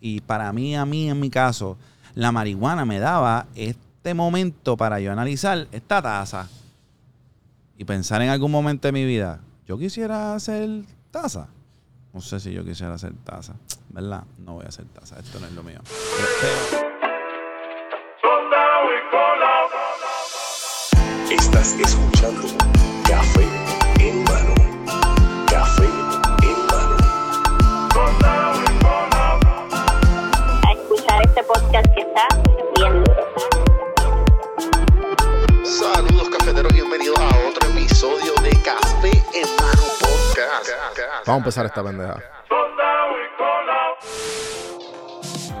Y para mí, a mí, en mi caso, la marihuana me daba este momento para yo analizar esta taza y pensar en algún momento de mi vida, yo quisiera hacer taza. No sé si yo quisiera hacer taza, ¿verdad? No voy a hacer taza, esto no es lo mío. Pero- pero- Estás escuchando Vamos a empezar esta pendeja.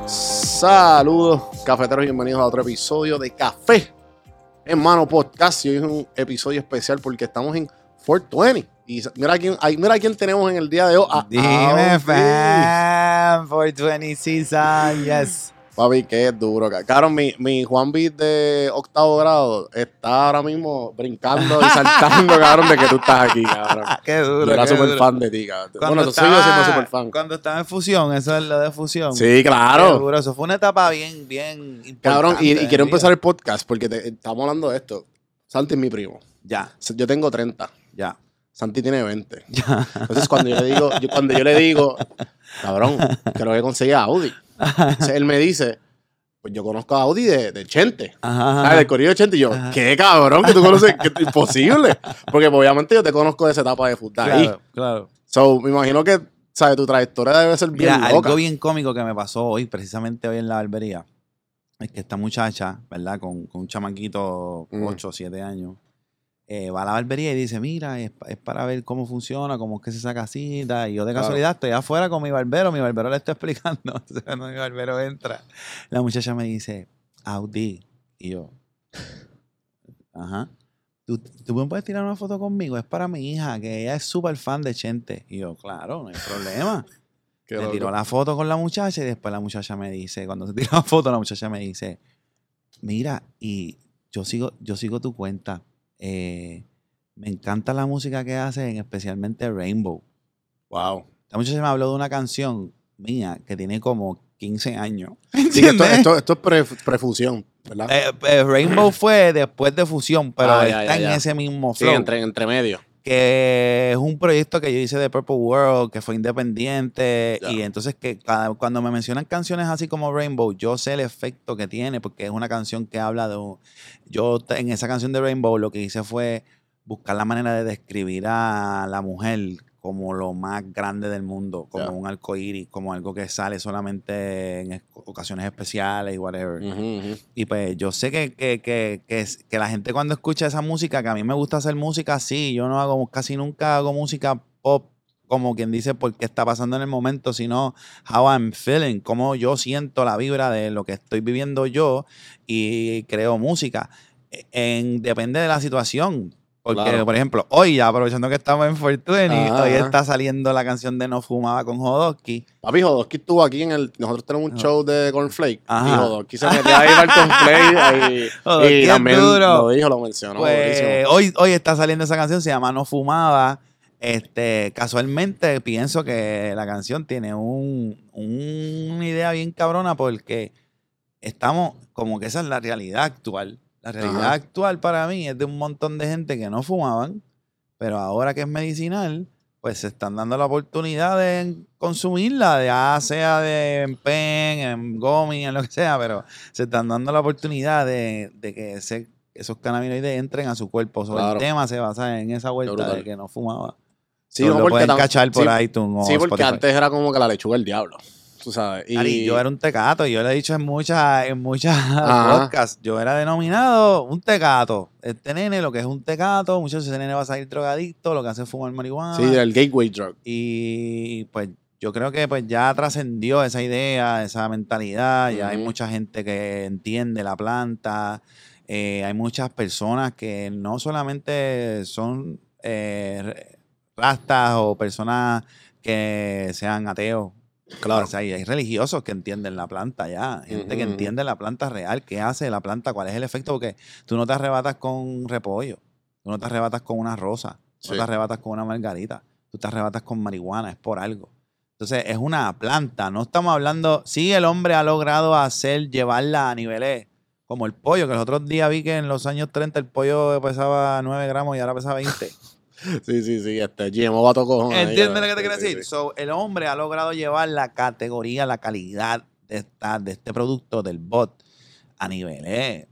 Saludos, cafeteros, bienvenidos a otro episodio de Café en Mano Podcast. Y hoy es un episodio especial porque estamos en 420. Y mira quién, mira quién tenemos en el día de hoy. Ah, Dime, fam, 420 season, yes. Papi, qué duro. Cabrón, mi, mi Juan Beat de octavo grado está ahora mismo brincando y saltando, cabrón, de que tú estás aquí, cabrón. Qué Yo duro. era qué súper fan de ti, cabrón. Cuando Bueno, soy yo siendo estaba- súper fan. Cuando estaba en fusión, eso es lo de fusión. Sí, Qué claro. duro, Eso fue una etapa bien, bien importante. Cabrón, y, quiero empezar el podcast porque te- estamos hablando de esto. Santi es mi primo. Ya, Yo tengo 30. ya, Santi tiene 20. ya. Entonces, cuando yo le digo, yo- cuando yo le digo, cabrón, creo que conseguí a Audi. Entonces, él me dice, pues yo conozco a Audi de, de Chente. Ajá. Ah, del corrido de Chente. Y yo, Ajá. ¿qué cabrón? Que tú conoces, que es imposible. Porque obviamente yo te conozco de esa etapa de fútbol. Ahí. Claro, claro. So, me imagino que, ¿sabes? Tu trayectoria debe ser bien Mira, loca. algo bien cómico que me pasó hoy, precisamente hoy en la barbería, es que esta muchacha, ¿verdad? Con, con un chamaquito, Mm. 8 o 7 años, eh, va a la barbería y dice, mira, es, es para ver cómo funciona, cómo es que se saca cita. Y yo de Claro. casualidad estoy afuera con mi barbero, mi barbero le está explicando. Entonces cuando mi barbero entra, la muchacha me dice, Audi. Y yo, ajá. ¿Tú, ¿Tú me puedes tirar una foto conmigo? Es para mi hija, que ella es súper fan de Chente. Y yo, claro, no hay problema. Loco. tiró la foto con la muchacha y después la muchacha me dice, cuando se tiró la foto, la muchacha me dice, mira, y yo sigo, yo sigo tu cuenta. Eh, me encanta la música que haces, especialmente Rainbow. Wow. La muchacha me habló de una canción mía que tiene como 15 años. Sí, que esto, ¿Entiendes? esto, esto es pre- prefusión, ¿verdad? Eh, eh, Rainbow fue después de Fusión, pero Ah, está ya, en ya. ese mismo sí, flow. entre, entre medio. Que es un proyecto que yo hice de Purple World, que fue independiente, y entonces que cuando me mencionan canciones así como Rainbow, yo sé el efecto que tiene, porque es una canción que habla de... un- Yo en esa canción de Rainbow lo que hice fue buscar la manera de describir a la mujer como lo más grande del mundo, como un arco iris, como algo que sale solamente en es- ocasiones especiales y whatever. Y pues yo sé que, que, que, que, la gente cuando escucha esa música, que a mí me gusta hacer música así, yo no hago, casi nunca hago música pop como quien dice por qué está pasando en el momento, sino how I'm feeling, cómo yo siento la vibra de lo que estoy viviendo yo y creo música. E- En, depende de la situación. Porque, Claro. por ejemplo, hoy, ya aprovechando que estamos en Fortuny, hoy está saliendo la canción de No Fumaba con Jodosky. Papi, Jodosky estuvo aquí en el. Nosotros tenemos un Ajá. show de Cornflake. Ajá. Y Jodosky se metió ahí para el Cornflake. Y, y también duro. lo dijo, lo mencionó. Pues hoy, hoy está saliendo esa canción, se llama No Fumaba. Este, casualmente pienso que la canción tiene un, un- una idea bien cabrona porque estamos, como que esa es la realidad actual. La realidad Ajá. actual para mí es de un montón de gente que no fumaban, pero ahora que es medicinal, pues se están dando la oportunidad de consumirla, ya sea de en pen, en gomi, en lo que sea, pero se están dando la oportunidad de, de que ese- esos cannabinoides entren a su cuerpo. Sobre Claro. el tema se basa en esa vuelta de que no fumaba. Sí, no, lo porque pueden tam- cachar por sí, iTunes o Sí, porque Spotify. antes era como que la lechuga del diablo. Tú sabes. Y Ari, yo era un tecato, yo lo he dicho en muchas, en muchas podcasts. Yo era denominado un tecato. Este nene, lo que es un tecato, muchos de ese nene va a salir drogadicto, lo que hace es fumar marihuana. Sí, el gateway drug. Y pues yo creo que pues ya trascendió esa idea, esa mentalidad, ya hay mucha gente que entiende la planta, eh, hay muchas personas que no solamente son eh, rastas o personas que sean ateos. Claro. O sea, hay religiosos que entienden la planta ya, gente que entiende la planta real, qué hace la planta, cuál es el efecto, porque tú no te arrebatas con repollo, tú no te arrebatas con una rosa, tú no Sí. te arrebatas con una margarita. tú te arrebatas con marihuana, es por algo. Entonces, es una planta, no estamos hablando, sí, el hombre ha logrado hacer, llevarla a niveles como el pollo, que los otros días vi que en los años 30 el pollo pesaba 9 gramos y ahora pesa 20. Sí, sí, sí. Este GMO va a tocar. ¿Entiendes lo que te quiero decir? So, el hombre ha logrado llevar la categoría, la calidad de, esta, de este producto del bot a niveles.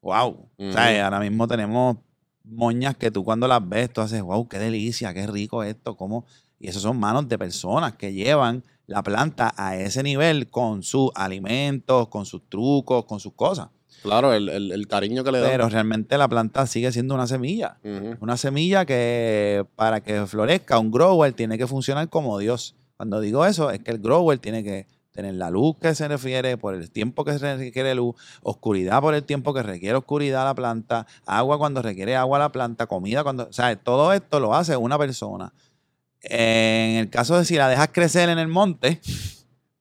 ¡Wow! O sea, ahora mismo tenemos moñas que tú cuando las ves, tú haces, wow, qué delicia, qué rico esto, cómo. Y esos son manos de personas que llevan la planta a ese nivel con sus alimentos, con sus trucos, con sus cosas. Claro, el, el- el cariño que le da. Pero realmente la planta sigue siendo una semilla. Una semilla que para que florezca, un grower tiene que funcionar como Dios. Cuando digo eso, es que el grower tiene que tener la luz que se refiere, por el tiempo que se requiere luz, oscuridad por el tiempo que requiere oscuridad la planta, agua cuando requiere agua la planta, comida cuando... O sea, todo esto lo hace una persona. En el caso de si la dejas crecer en el monte,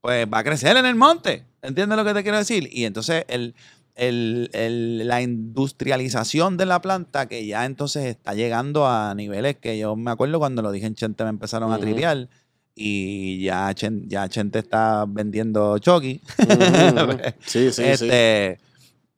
pues va a crecer en el monte. ¿Entiendes lo que te quiero decir? Y entonces el, el- el- la industrialización de la planta que ya entonces está llegando a niveles que yo me acuerdo cuando lo dije en Chente me empezaron a Ujú. tripear y ya, Chen- ya Chente está vendiendo Chucky. Ujú. Sí, sí, sí. este,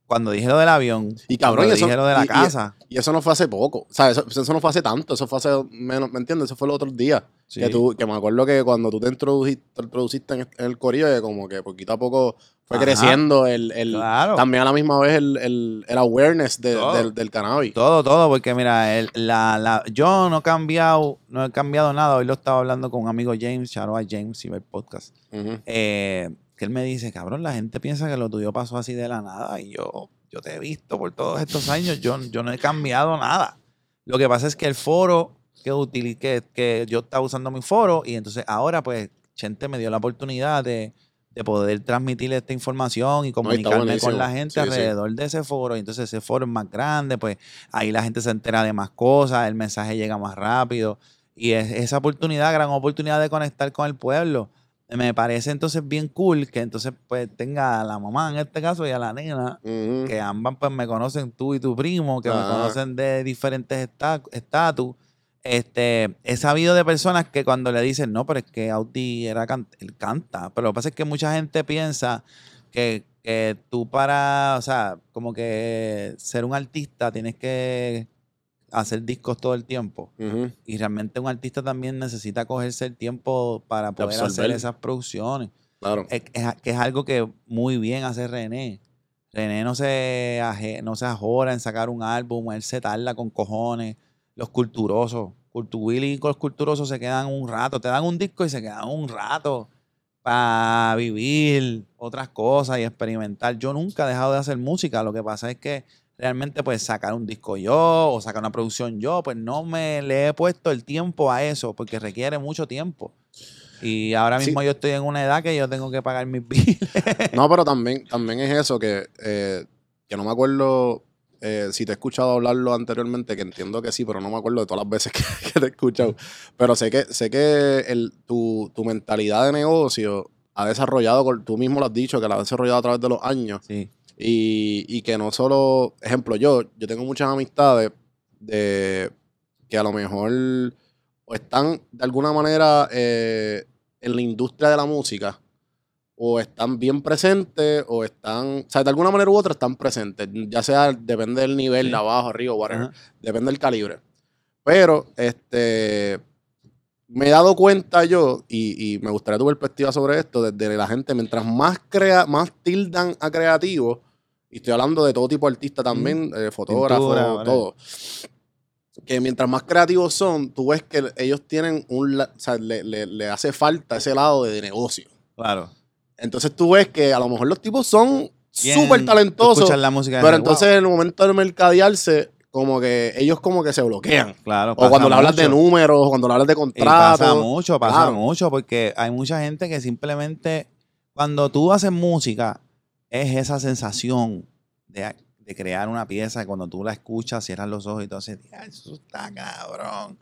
Cuando dije lo del avión, Y cabrón, cuando eso- dije lo de la y- casa. Y eso no fue hace poco. Sea, eso, eso no fue hace tanto. Eso fue hace menos, ¿me entiendes? Eso fue los otros días. Sí. Que, tú, que me acuerdo que cuando tú te introduciste, te introduciste en, en el corillo, que como que poquito a poco fue Ajá. creciendo el, el- Claro. también a la misma vez el, el, el awareness de- del, del cannabis. Todo, todo, porque mira, el- la, la, yo no he cambiado, no he cambiado nada. Hoy lo estaba hablando con un amigo James, out a James y el podcast. Ujú. eh, que él me dice, cabrón, la gente piensa que lo tuyo pasó así de la nada y yo, yo te he visto por todos estos años, yo, yo no he cambiado nada. Lo que pasa es que el foro que, utili- que, que yo estaba usando mi foro y entonces ahora pues Chente me dio la oportunidad de, de poder transmitir esta información y comunicarme con la gente Sí, sí. alrededor de ese foro. Y entonces ese foro es más grande, pues ahí la gente se entera de más cosas, el mensaje llega más rápido. Y es esa oportunidad, gran oportunidad de conectar con el pueblo. Me parece entonces bien cool que entonces pues tenga a la mamá en este caso y a la nena, que ambas pues me conocen tú y tu primo, que me conocen de diferentes esta- estatus. Este, he sabido de personas que cuando le dicen, no, pero es que Audi era can- él canta. Pero lo que pasa es que mucha gente piensa que, que tú para, o sea, como que ser un artista tienes que hacer discos todo el tiempo. Y realmente un artista también necesita cogerse el tiempo para poder hacer esas producciones. Claro. Es, es- que es algo que muy bien hace René. René no se, aje- no se ajora en sacar un álbum, él se tarda con cojones. Los culturosos, Cultu Willy y los culturosos se quedan un rato, te dan un disco y se quedan un rato para vivir otras cosas y experimentar. Yo nunca he dejado de hacer música, lo que pasa es que realmente pues sacar un disco yo o sacar una producción yo, pues no me le he puesto el tiempo a eso porque requiere mucho tiempo. Y ahora Sí. mismo yo estoy en una edad que yo tengo que pagar mis billes. No, pero también, también es eso que, eh, que no me acuerdo eh, si te he escuchado hablarlo anteriormente, que entiendo que sí, pero no me acuerdo de todas las veces que, que te he escuchado. Pero sé que, sé que el, tu, tu mentalidad de negocio ha desarrollado, tú mismo lo has dicho, que la has desarrollado a través de los años. Sí. Y, y que no solo, ejemplo, yo, yo tengo muchas amistades de que a lo mejor están de alguna manera eh, en la industria de la música o están bien presentes o están, o sea, de alguna manera u otra están presentes, ya sea, depende del nivel, Sí. de abajo, arriba, whatever, Ajá. depende del calibre. Pero, este, me he dado cuenta yo, y, y me gustaría tu perspectiva sobre esto, desde la gente, mientras más, crea, más tildan a creativos, y estoy hablando de todo tipo de artistas también, eh, fotógrafos, Pintura, todo, que mientras más creativos son, tú ves que ellos tienen un, o sea, le, le- le hace falta ese lado de negocio. Claro. Entonces tú ves que a lo mejor los tipos son súper talentosos, la música y pero entonces "Wow". en el momento de mercadearse, como que ellos como que se bloquean. Claro, O cuando le hablas de números, o cuando le hablas de Y pasa contratos. mucho, pasa Claro. mucho, porque hay mucha gente que simplemente, cuando tú haces música, es esa sensación de, de crear una pieza, cuando tú la escuchas, cierras los ojos y tú haces, "Ya, eso está cabrón.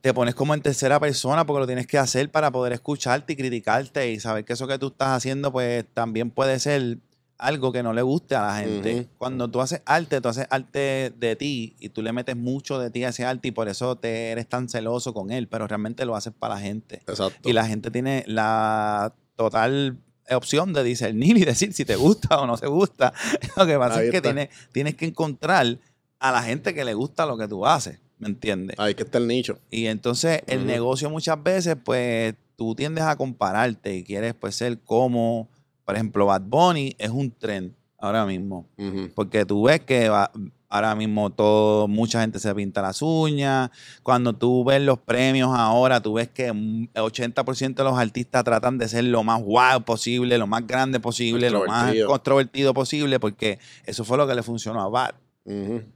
Te pones como en tercera persona porque lo tienes que hacer para poder escucharte y criticarte y saber que eso que tú estás haciendo, pues también puede ser algo que no le guste a la gente. Cuando tú haces arte, tú haces arte de ti y tú le metes mucho de ti a ese arte y por eso te eres tan celoso con él, pero realmente lo haces para la gente. Exacto. Y la gente tiene la total opción de discernir y decir si te gusta o no te gusta. Lo que pasa Ahí es que tienes que encontrar a la gente que le gusta lo que tú haces, ¿me entiendes? Ahí que está el nicho. Y entonces el negocio muchas veces, pues tú tiendes a compararte y quieres pues ser como, por ejemplo, Bad Bunny es un trend ahora mismo. Porque tú ves que va- ahora mismo todo, mucha gente se pinta las uñas. Cuando tú ves los premios ahora, tú ves que un 80% de los artistas tratan de ser lo más guau posible, lo más grande posible, lo más controvertido posible, porque eso fue lo que le funcionó a Bad.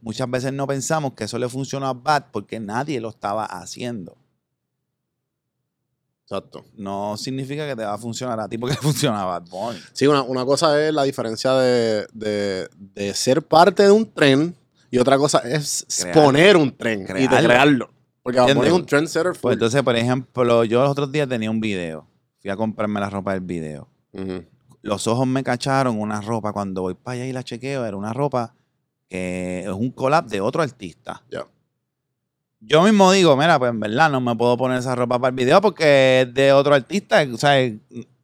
Muchas veces no pensamos que eso le funcionó a Bad porque nadie lo estaba haciendo. Exacto. No significa que te va a funcionar a ti porque le funciona a Bad Bunny. Sí, una, una cosa es la diferencia de, de- de ser parte de un tren y otra cosa es poner un tren y de Crearlo. crearlo. Porque Bad Bunny es un trendsetter. Pues entonces, por ejemplo, yo los otros días tenía un video. Fui a comprarme la ropa del video. Los ojos me cacharon una ropa. Cuando voy para allá y la chequeo, era una ropa que es un collab de otro artista. Yo mismo digo, mira, pues en verdad no me puedo poner esa ropa para el video porque es de otro artista. O sea,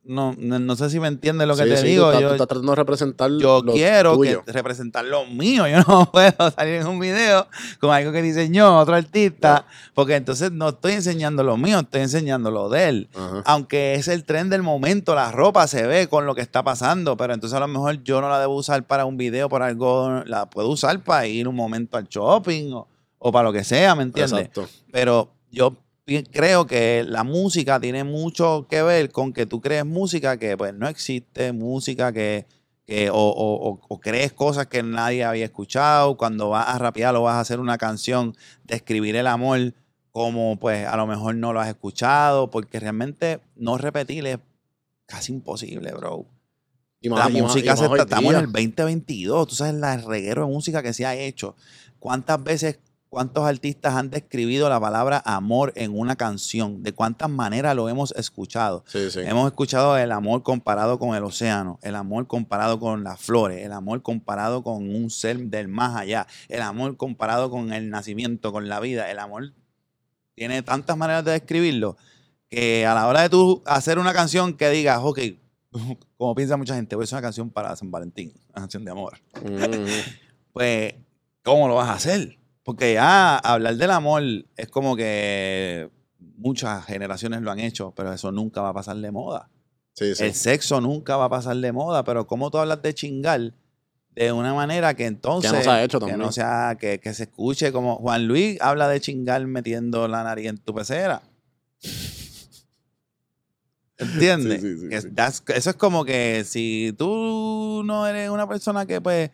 no, no, no sé si me entiendes lo que Sí, te sí, tú digo. estás, yo tú estás tratando de representar yo lo quiero tuyo. que representar lo mío. Yo no puedo salir en un video con algo que diseñó otro artista, porque entonces no estoy enseñando lo mío, estoy enseñando lo de él. Aunque es el tren del momento, la ropa se ve con lo que está pasando, pero entonces a lo mejor yo no la debo usar para un video, para algo, la puedo usar para ir un momento al shopping o, o para lo que sea, ¿me entiendes? Exacto. Pero yo creo que la música tiene mucho que ver con que tú crees música que pues no existe, música que, que o, o- crees cosas que nadie había escuchado, cuando vas a rapear o vas a hacer una canción, describir el amor como pues a lo mejor no lo has escuchado, porque realmente no repetir es casi imposible, bro. Y La más- más- y música más se está, estamos en el 2022, tú sabes, la reguero de música que se ha hecho. ¿Cuántas veces, cuántos artistas han describido la palabra amor en una canción? ¿De cuántas maneras lo hemos escuchado? Sí, sí. Hemos escuchado el amor comparado con el océano, el amor comparado con las flores, el amor comparado con un ser del más allá, el amor comparado con el nacimiento, con la vida. El amor tiene tantas maneras de describirlo que a la hora de tú hacer una canción que digas, ok, como piensa mucha gente, voy a hacer una canción para San Valentín, una canción de amor. Ujú. Pues, ¿cómo lo vas a hacer? Porque ya hablar del amor es como que muchas generaciones lo han hecho, pero eso nunca va a pasar de moda. Sí, sí. El sexo nunca va a pasar de moda, pero ¿cómo tú hablas de chingar de una manera que entonces... Que no se ha hecho que también. no sea, que, que se escuche como Juan Luis habla de chingar metiendo la nariz en tu pecera. ¿Entiendes? Sí, sí, sí, Que eso es como que si tú no eres una persona que pues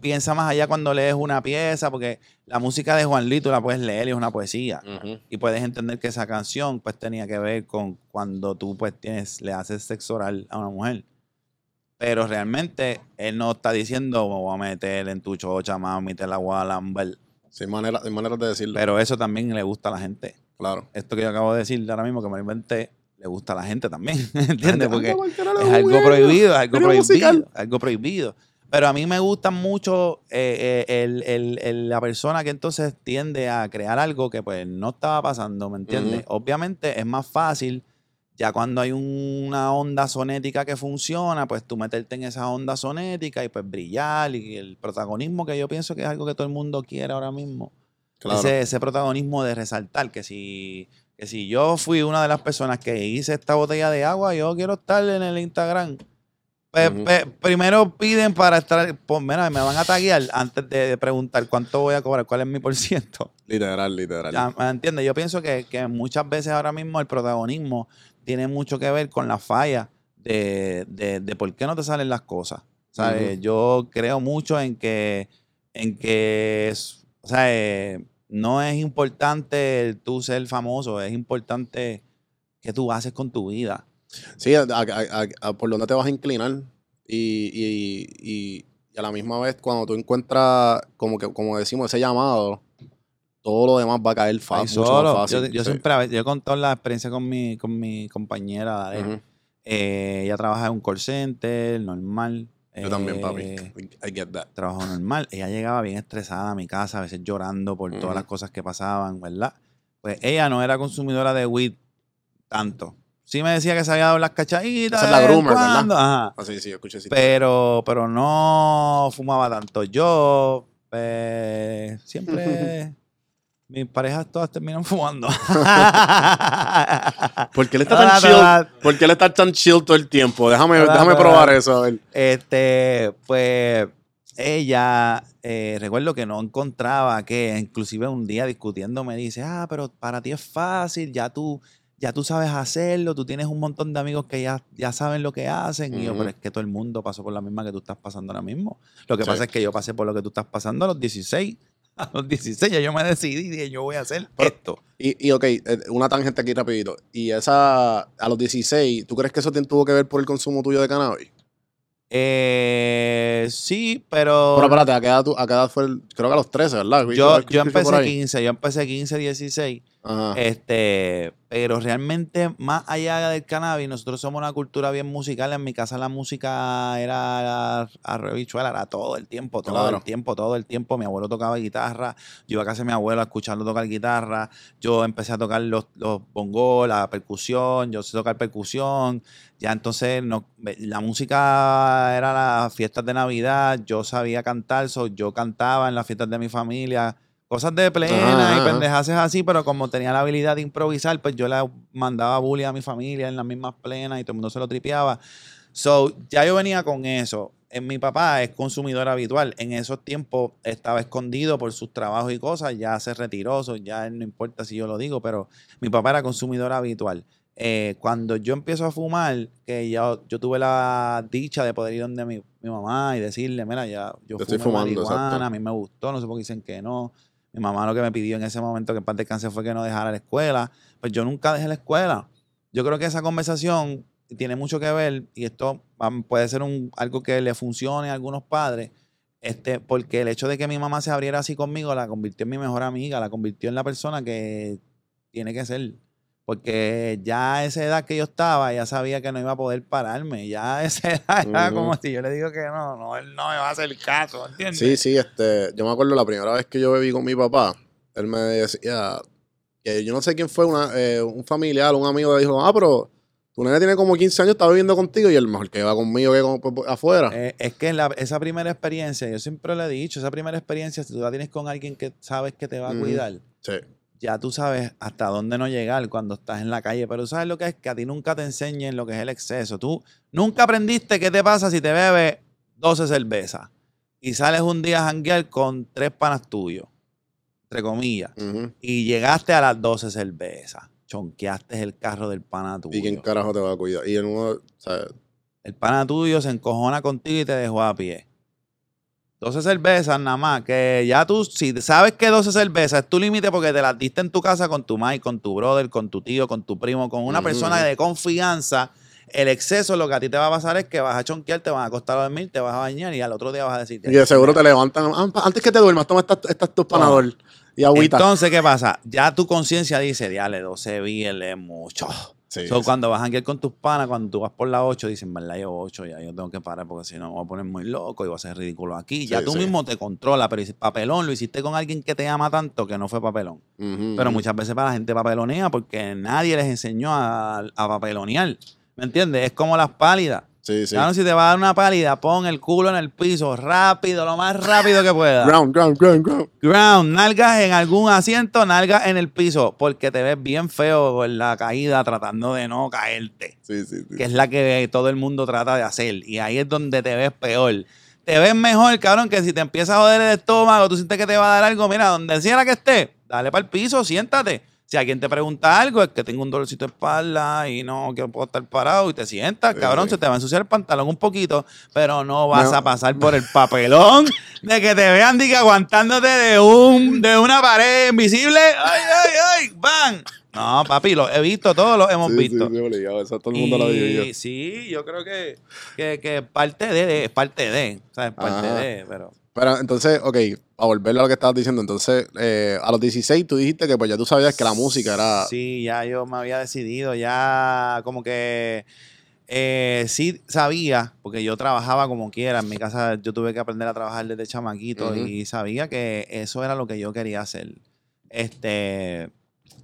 piensa más allá cuando lees una pieza, porque la música de Juan Luis tú la puedes leer y es una poesía y puedes entender que esa canción pues tenía que ver con cuando tú pues tienes le haces sexo oral a una mujer pero realmente él no está diciendo me voy a meter en tu chocha mami te la voy a lamber Sí, hay maneras hay maneras de decirlo. pero eso también le gusta a la gente claro. esto que yo acabo de decir ahora mismo que me lo inventé le gusta a la gente también ¿entiendes? porque es algo prohibido, es algo prohibido, algo prohibido. Pero a mí me gusta mucho eh, eh, el- el- el- la persona que entonces tiende a crear algo que pues no estaba pasando, ¿me entiendes? Obviamente es más fácil ya cuando hay una onda sonética que funciona, pues tú meterte en esa onda sonética y pues brillar y el protagonismo que yo pienso que es algo que todo el mundo quiere ahora mismo. Claro. Ese, ese protagonismo de resaltar que si, que si yo fui una de las personas que hice esta botella de agua, yo quiero estar en el Instagram. Pe- Ujú. pe- primero piden para estar, pues mira, me van a taguear antes de, de preguntar cuánto voy a cobrar, cuál es mi por ciento. Literal, literal. Ya, ¿me entiendes? Yo pienso que, que muchas veces ahora mismo el protagonismo tiene mucho que ver con la falla de, de, de por qué no te salen las cosas. ¿sabes? Ujú. Yo creo mucho en que, en que es- o sea, eh, no es importante el tú ser famoso, es importante qué tú haces con tu vida. Sí, a, a- a- por dónde te vas a inclinar. Y, y- y- y a la misma vez, cuando tú encuentras, como que como decimos, ese llamado, todo lo demás va a caer fácil, mucho más Yo, fácil. yo sí. siempre, a veces- yo he contado la experiencia con mi, con mi compañera, Dale. Ujú. Eh, ella trabaja en un call center, normal. Yo también, papi. Eh, I get that. trabajo normal. Ella llegaba bien estresada a mi casa, a veces llorando por todas las cosas que pasaban, ¿verdad? Pues ella no era consumidora de weed tanto. Sí me decía que se había dado las cachaditas. Esa es la groomer, ¿verdad? Ajá. Ah, sí, sí, yo escuché. Pero, pero no fumaba tanto. Yo, pues, siempre... Mis parejas todas terminan fumando. ¿Por qué él está tan chill? ¿Por qué él está tan chill todo el tiempo? Déjame, déjame probar eso, a ver. Este, pues ella, eh, recuerdo que no encontraba que, inclusive un día discutiendo me dice, ah, pero para ti es fácil, ya tú, ya tú sabes hacerlo, tú tienes un montón de amigos que ya, ya saben lo que hacen. Y yo, pero es que todo el mundo pasó por la misma que tú estás pasando ahora mismo. Lo que Sí. pasa es que yo pasé por lo que tú estás pasando a los 16. A los 16 ya yo me decidí y dije, yo voy a hacer Pero- esto. Y, y ok, eh, una tangente aquí rapidito. Y esa, a los 16, ¿tú crees que eso tuvo que ver por el consumo tuyo de cannabis? Eh, sí, pero... Pero espérate, ¿a qué edad, tú- a qué edad fue? el- creo que a los 13, ¿verdad? yo, yo por empecé ahí. 15, yo empecé 15, 16. Ajá. Este, pero realmente, más allá del cannabis, nosotros somos una cultura bien musical. En mi casa la música era arroz y bichuela, era todo el tiempo, todo Claro. el tiempo, todo el tiempo. Mi abuelo tocaba guitarra, yo iba a casa de mi abuelo a escucharlo tocar guitarra. Yo empecé a tocar los, los bongos, la percusión, yo sé tocar percusión. Ya entonces no, la música era las fiestas de Navidad, yo sabía cantar, so, yo cantaba en las fiestas de mi familia. Cosas de plena y pendejaces así, pero como tenía la habilidad de improvisar, pues yo le mandaba bullying a mi familia en las mismas plenas y todo el mundo se lo tripeaba. So, ya yo venía con eso. En mi papá es consumidor habitual. En esos tiempos estaba escondido por sus trabajos y cosas. Ya se retiró, so ya no importa si yo lo digo, pero mi papá era consumidor habitual. Eh, cuando yo empiezo a fumar, que ya yo tuve la dicha de poder ir donde mi, mi mamá y decirle, mira, ya yo Yo estoy fumo fumando, marihuana, exacto. a mí me gustó, no sé por qué dicen que no. Mi mamá lo que me pidió en ese momento que en paz descanse fue que no dejara la escuela. Pues yo nunca dejé la escuela. Yo creo que esa conversación tiene mucho que ver y esto puede ser algo que le funcione a algunos padres. Este, porque el hecho de que mi mamá se abriera así conmigo la convirtió en mi mejor amiga, la convirtió en la persona que tiene que ser. Porque ya a esa edad que yo estaba, ya sabía que no iba a poder pararme. Ya a esa edad era Ujú. como si yo le digo que no, no, él no me va a hacer caso, ¿entiendes? Sí, sí, este, yo me acuerdo la primera vez que yo bebí con mi papá, él me decía que yo no sé quién fue, una, eh, un familiar, un amigo le dijo, ah, pero tu nene tiene como 15 años, está viviendo contigo y el mejor que va conmigo que con- por- por- afuera. Eh, es que la- esa primera experiencia, yo siempre le he dicho, esa primera experiencia, si tú la tienes con alguien que sabes que te va a cuidar, sí. Ya tú sabes hasta dónde no llegar cuando estás en la calle. Pero sabes lo que es que a ti nunca te enseñen lo que es el exceso. Tú nunca aprendiste qué te pasa si te bebes 12 cervezas y sales un día a janguear con tres panas tuyos, entre comillas, y llegaste a las 12 cervezas. Chonqueaste el carro del pana tuyo. ¿Y quién carajo te va a cuidar? Y en uno, o sea, El pana tuyo se encojona contigo y te dejó a pie. 12 cervezas nada más, que ya tú, si sabes que 12 cervezas es tu límite porque te las diste en tu casa con tu mãe, con tu brother, con tu tío, con tu primo, con una persona de confianza, el exceso lo que a ti te va a pasar es que vas a chonquear, te van a acostar a dormir, te vas a bañar y al otro día vas a decir... y de seguro te levantan, "Ah, antes que te duermas, toma estas tus panador y agüita. Entonces, ¿qué pasa? Ya tu conciencia dice, diale, 12 BL es mucho. Sí, So, sí. cuando vas a janguear con tus panas, cuando tú vas por la 8, dicen, verdad, yo 8, ya yo tengo que parar porque si no me voy a poner muy loco y voy a ser ridículo aquí. ya Sí, tú mismo te controlas, pero papelón, lo hiciste con alguien que te ama tanto que no fue papelón. Pero muchas veces para la gente papelonea porque nadie les enseñó a, a papelonear. ¿Me entiendes? Es como las pálidas. Sí, sí. Claro, si te va a dar una pálida, pon el culo en el piso rápido, lo más rápido que puedas. Ground, ground, ground, ground. Ground, nalgas en algún asiento, nalgas en el piso, porque te ves bien feo en la caída tratando de no caerte, Sí, sí, sí. que es la que todo el mundo trata de hacer. Y ahí es donde te ves peor. Te ves mejor, cabrón, que si te empieza a joder el estómago, tú sientes que te va a dar algo, mira, donde sea que esté, dale para el piso, siéntate. Si alguien te pregunta algo, es que tengo un dolorcito de espalda y no quiero puedo estar parado y te sientas, cabrón, sí. se te va a ensuciar el pantalón un poquito, pero no vas No. a pasar por el papelón de que te vean diga, aguantándote de un de una pared invisible. ¡Ay, ay, ay! ¡Bam! No, papi, lo he visto, todos lo hemos Sí, visto. Sí, sí, obligado. Eso todo el mundo lo Y vivió. sí, yo creo que, que, que parte de, de- es parte de, o sea, es parte Ajá. de, pero... Pero entonces, ok, a volver a lo que estabas diciendo, entonces, eh, a los 16 tú dijiste que pues ya tú sabías que la música era... Sí, ya yo me había decidido, ya como que Eh, sí sabía, porque yo trabajaba como quiera. En mi casa yo tuve que aprender a trabajar desde chamaquito y sabía que eso era lo que yo quería hacer. Este,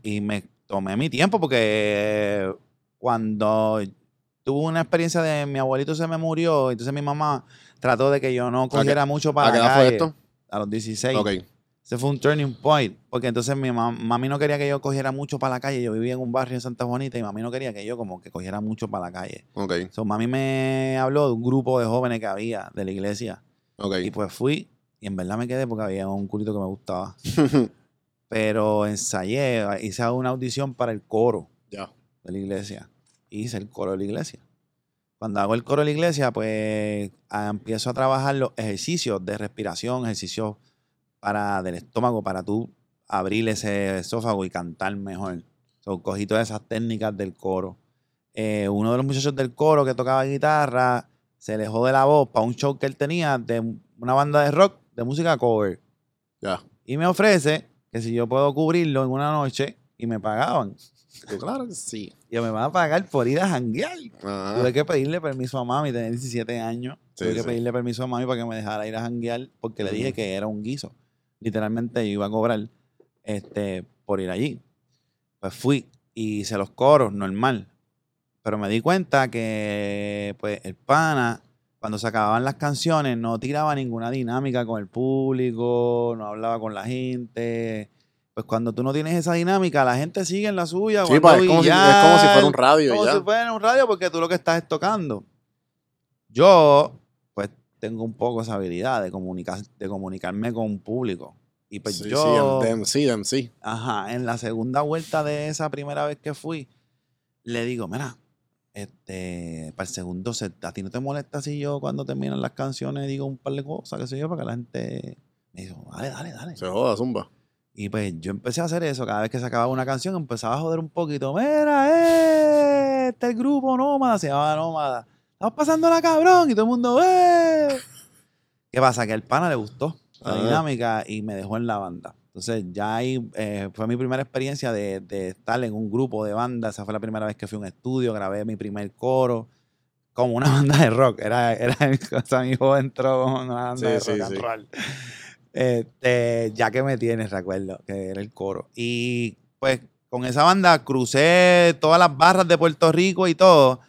y me tomé mi tiempo porque cuando tuve una experiencia de mi abuelito se me murió, entonces mi mamá trató de que yo no cogiera mucho para ¿A qué la edad fue calle. esto? A los 16. Ok. Ese fue un turning point, porque entonces mi mam- mami no quería que yo cogiera mucho para la calle. Yo vivía en un barrio en Santa Juanita y mami no quería que yo como que cogiera mucho para la calle. Ok. So, mami me habló de un grupo de jóvenes que había de la iglesia. Ok. Y pues fui y en verdad me quedé porque había un culito que me gustaba. Pero ensayé, hice una audición para el coro de la iglesia. Hice el coro de la iglesia. Cuando hago el coro de la iglesia, pues ah, empiezo a trabajar los ejercicios de respiración, ejercicios para del estómago, para tú abrir ese esófago y cantar mejor. So, cogí todas esas técnicas del coro. Eh, uno de los muchachos del coro que tocaba guitarra se le jode la voz para un show que él tenía de una banda de rock de música cover. Ya. Y me ofrece que si yo puedo cubrirlo en una noche y me pagaban. Yo, claro que sí. Y me van a pagar por ir a janguear. Ajá. Tuve que pedirle permiso a mami, tenía 17 años. Sí, Tuve que sí. pedirle permiso a mami para que me dejara ir a janguear porque le dije que era un guiso. Literalmente yo iba a cobrar este, por ir allí. Pues fui y hice los coros, normal. Pero me di cuenta que pues el pana, cuando se acababan las canciones, no tiraba ninguna dinámica con el público, no hablaba con la gente. Pues cuando tú no tienes esa dinámica, la gente sigue en la suya. Sí, pa, es, como si, es billar, como si fuera un radio como ya. si fuera un radio porque tú lo que estás es tocando. Yo, pues, tengo un poco esa habilidad de, comunicar, de comunicarme con un público. Y pues sí, yo, sí, de, sí, MC. ajá, en la segunda vuelta de esa primera vez que fui, le digo, mira, este, para el segundo set, ¿a ti no te molesta si yo cuando terminan las canciones digo un par de cosas, qué sé yo, para que la gente me dijo, dale, dale, dale. Se joda, zumba. Y pues yo empecé a hacer eso. Cada vez que se acababa una canción, empezaba a joder un poquito. Mira, eh, este es el grupo Nómada, se llamaba Nómada. Estamos pasando la cabrón y todo el mundo, eh. ¿Qué pasa? Que al pana le gustó la Ah. dinámica y me dejó en la banda. Entonces ya ahí eh, fue mi primera experiencia de, de estar en un grupo de banda. Esa fue la primera vez que fui a un estudio, grabé mi primer coro como una banda de rock. Era, era o sea, mi hijo entró con una banda Sí, de sí, rock and sí. roll. Este, ya que me tienes, recuerdo, que era el coro. Y pues con esa banda crucé todas las barras de Puerto Rico y todo.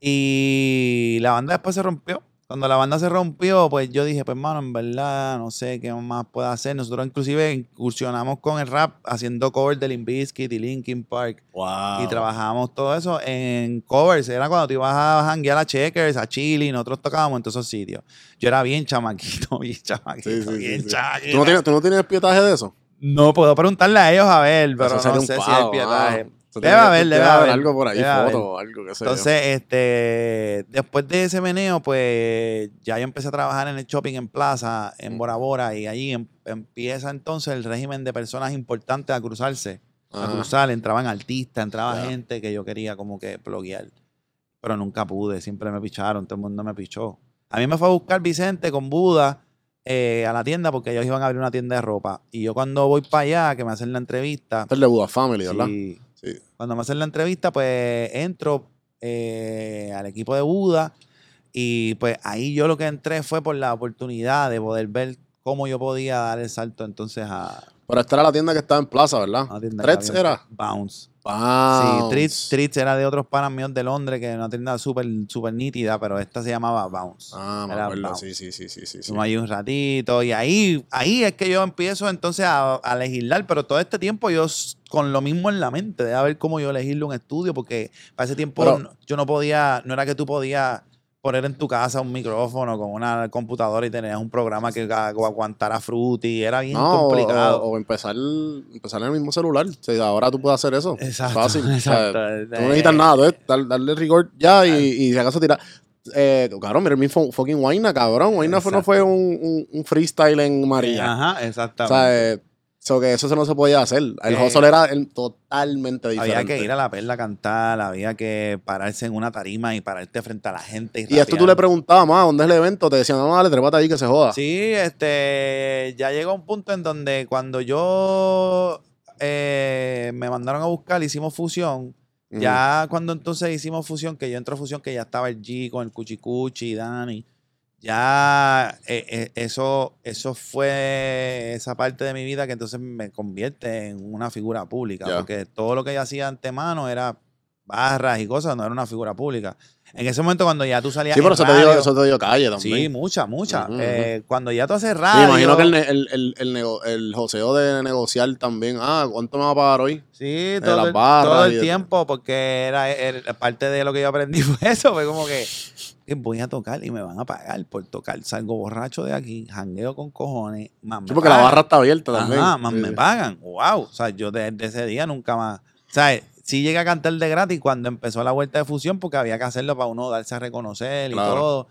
Y la banda después se rompió. Cuando la banda se rompió, pues yo dije, pues mano, en verdad, no sé qué más puedo hacer. Nosotros inclusive incursionamos con el rap haciendo covers de Limp Bizkit y Linkin Park. Wow. Y trabajábamos todo eso en covers. Era cuando tú ibas a janguear a Checkers, a Chili, y nosotros tocábamos en todos esos sitios. Yo era bien chamaquito, bien chamaquito, Sí, sí, sí, bien sí. chamaquito. ¿Tú no, tienes, ¿Tú no tienes pietaje de eso? No puedo preguntarle a ellos a ver, pero no sé si hay pietaje. Debe que- haber, debe que haber. algo por ahí, fotos o algo, sé yo. Entonces, este, después de ese meneo, pues ya yo empecé a trabajar en el shopping en Plaza, en Bora Bora, y allí em- empieza entonces el régimen de personas importantes a cruzarse, a cruzar. Entraban artistas, entraba gente que yo quería como que bloguear, pero nunca pude, siempre me picharon, todo el mundo me pichó. A mí me fue a buscar Vicente con Buda eh, a la tienda porque ellos iban a abrir una tienda de ropa. Y yo cuando voy para allá, que me hacen la entrevista, es de Buda Family, ¿verdad? sí, Cuando me hacen la entrevista, pues entro eh, al equipo de Buda y pues ahí yo lo que entré fue por la oportunidad de poder ver cómo yo podía dar el salto entonces a Pero esta era la tienda que estaba en Plaza, ¿verdad? Threads era. Bounce. Sí, Bounce. Treats, Treats era de otros panas míos de Londres, que era una tienda súper súper nítida, pero esta se llamaba Bounce. Ah, me acuerdo. Sí, sí, sí, sí, sí. sí. Estuvimos ahí un ratito y ahí, ahí es que yo empiezo entonces a, a legislar, pero todo este tiempo yo con lo mismo en la mente, de a ver cómo yo elegirle un estudio, porque para ese tiempo Pero- yo no podía, no era que tú podías poner en tu casa un micrófono con una computadora y tenías un programa que aguantara Fruity, era bien No, o- complicado. O, o empezar, empezar en el mismo celular. O sea, ahora tú puedes hacer eso. Exacto, Fácil. O exacto. no necesitas nada, tú es dar- darle record ya y, y si acaso tirar. Eh, cabrón, mira mi fu- fucking Waina, cabrón. Waina fue, no fue un, un, un freestyle en María. Ajá, O exactamente. sea, eh, so que eso no se podía hacer. El hustle era el- totalmente diferente. había que ir a la perla a cantar, había que pararse en una tarima y pararte frente a la gente. Y, Y esto tú le preguntabas, más, ¿dónde es el evento? Te decían, no, dale, trépate ahí que se joda. Sí, este, ya llegó un punto en donde cuando yo eh, me mandaron a buscar, hicimos fusión. Ya cuando entonces hicimos fusión, que yo entro a fusión, que ya estaba el G con el Cuchicuchi, Dani, ya eh, eh, eso, eso fue esa parte de mi vida que entonces me convierte en una figura pública, porque todo lo que yo hacía antemano era barras y cosas, no era una figura pública. En ese momento cuando ya tú salías Sí, pero eso te, dio, radio- eso te dio calle también. Sí, mucha, mucha. Eh, cuando ya tú haces Me radio... imagino que el, el, el, el, nego- el joseo de negociar también. Ah, ¿cuánto me va a pagar hoy? Sí, todo, barras todo el tiempo, porque era, era- parte de lo que yo aprendí fue eso, fue como que, que voy a tocar y me van a pagar por tocar. Salgo borracho de aquí, jangueo con cojones, más me Sí, porque la pagan. barra está abierta también. Ajá, más Sí, me pagan. Wow. O sea, yo desde ese día nunca más. O sea, sí llegué a cantar de gratis cuando empezó la vuelta de fusión, porque había que hacerlo para uno darse a reconocer y Claro. todo.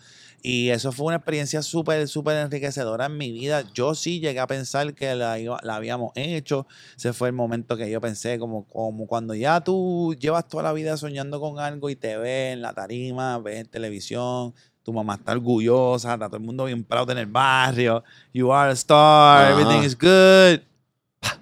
Y eso fue una experiencia súper, súper enriquecedora en mi vida. Yo sí llegué a pensar que la, la habíamos hecho. Ese fue el momento que yo pensé, como, como cuando ya tú llevas toda la vida soñando con algo y te ves en la tarima, ves en televisión, tu mamá está orgullosa, está todo el mundo bien proud en el barrio. You are a star, everything is good.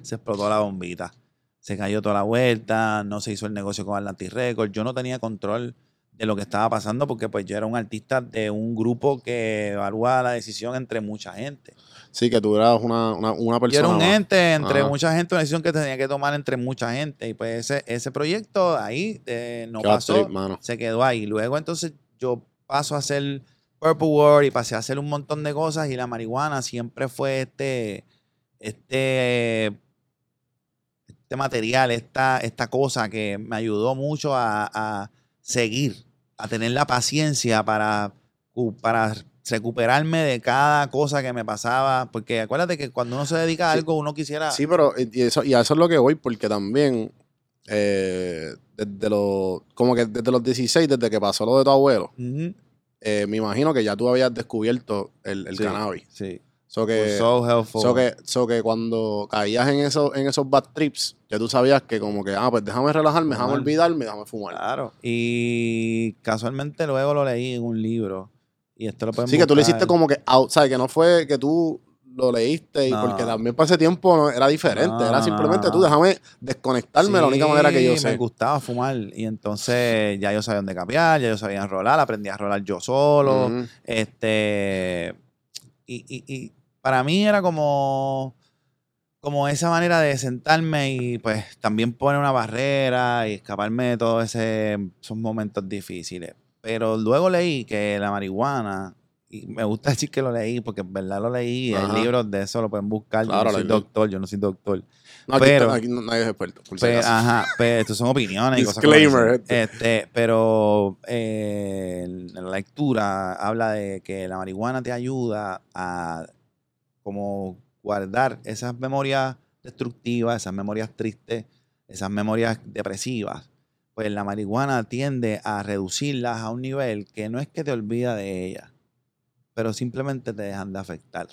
Se explotó la bombita. Se cayó toda la vuelta, no se hizo el negocio con Atlantic Records. Yo no tenía control de lo que estaba pasando porque pues yo era un artista de un grupo que evalúa la decisión entre mucha gente. Sí, que tú eras una, una, una Yo persona. era un más. ente entre Ajá. mucha gente, una decisión que tenía que tomar entre mucha gente. Y pues ese, ese proyecto ahí eh, no Qué pasó, trip, se quedó ahí. Luego entonces yo paso a hacer Purple World y pasé a hacer un montón de cosas y la marihuana siempre fue este, este, este material, esta, esta cosa que me ayudó mucho a, a seguir, a tener la paciencia para, para recuperarme de cada cosa que me pasaba. Porque acuérdate que cuando uno se dedica a algo, uno quisiera... Sí, pero y eso, y a eso es lo que voy, porque también eh, desde los, como que desde los 16, desde que pasó lo de tu abuelo, eh, me imagino que ya tú habías descubierto el, el Sí, cannabis. Sí. So que, so helpful. so que, so que cuando caías en, eso, en esos bad trips, ya tú sabías que como que, ah, pues déjame relajarme, déjame olvidarme, déjame fumar. Claro. Y casualmente luego lo leí en un libro. Y esto lo pueden Sí, que tú lo buscar. hiciste como que out, ¿sabes? Que no fue que tú lo leíste y No. porque también para ese tiempo no, era diferente. No, era simplemente tú déjame desconectarme la única manera que yo Sí, sé. Me gustaba fumar. Y entonces ya yo sabía dónde capear, ya yo sabía enrolar, aprendí a rolar yo solo. Este. Y, y- y para mí era como. Como esa manera de sentarme y pues también poner una barrera y escaparme de todos esos momentos difíciles. Pero luego leí que la marihuana, y me gusta decir que lo leí porque en verdad lo leí, y hay Ajá. libros de eso, lo pueden buscar. Claro, yo no soy doctor, yo no soy doctor. No, aquí, Pero- está- aquí no- nadie es experto. por Pero, ajá, pero estos son opiniones y cosas Disclaimer, esas. Este, pero eh, la lectura habla de que la marihuana te ayuda a como guardar esas memorias destructivas, esas memorias tristes, esas memorias depresivas. Pues la marihuana tiende a reducirlas a un nivel que no es que te olvida de ellas, pero simplemente te dejan de afectar.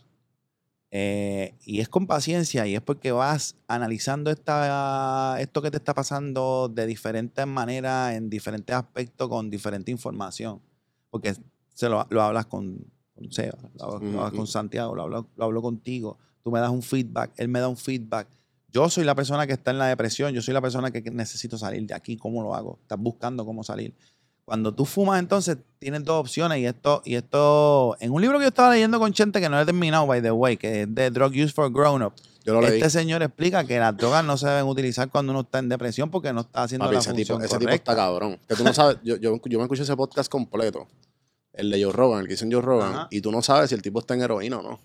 Eh, y es con paciencia y es porque vas analizando esta, esto que te está pasando de diferentes maneras, en diferentes aspectos, con diferente información. Porque se lo, lo hablas con, con Seba, lo hablas, lo hablas Ujú. con Santiago, lo hablo, lo hablo contigo, tú me das un feedback, él me da un feedback. Yo soy la persona que está en la depresión, yo soy la persona que necesito salir de aquí, ¿cómo lo hago? Estás buscando cómo salir. Cuando tú fumas, entonces tienes dos opciones y esto, y esto, en un libro que yo estaba leyendo con Chente que no he terminado, by the way, que es de Drug Use for Grown Up, Yo lo leí. este señor explica que las drogas no se deben utilizar cuando uno está en depresión porque no está haciendo Papi, la ese función tipo, ese tipo correcta. está cabrón. Que tú no sabes, yo, yo, yo me escuché ese podcast completo, el de Joe Rogan, el que dicen Joe Rogan, Ajá. y tú no sabes si el tipo está en heroína o no.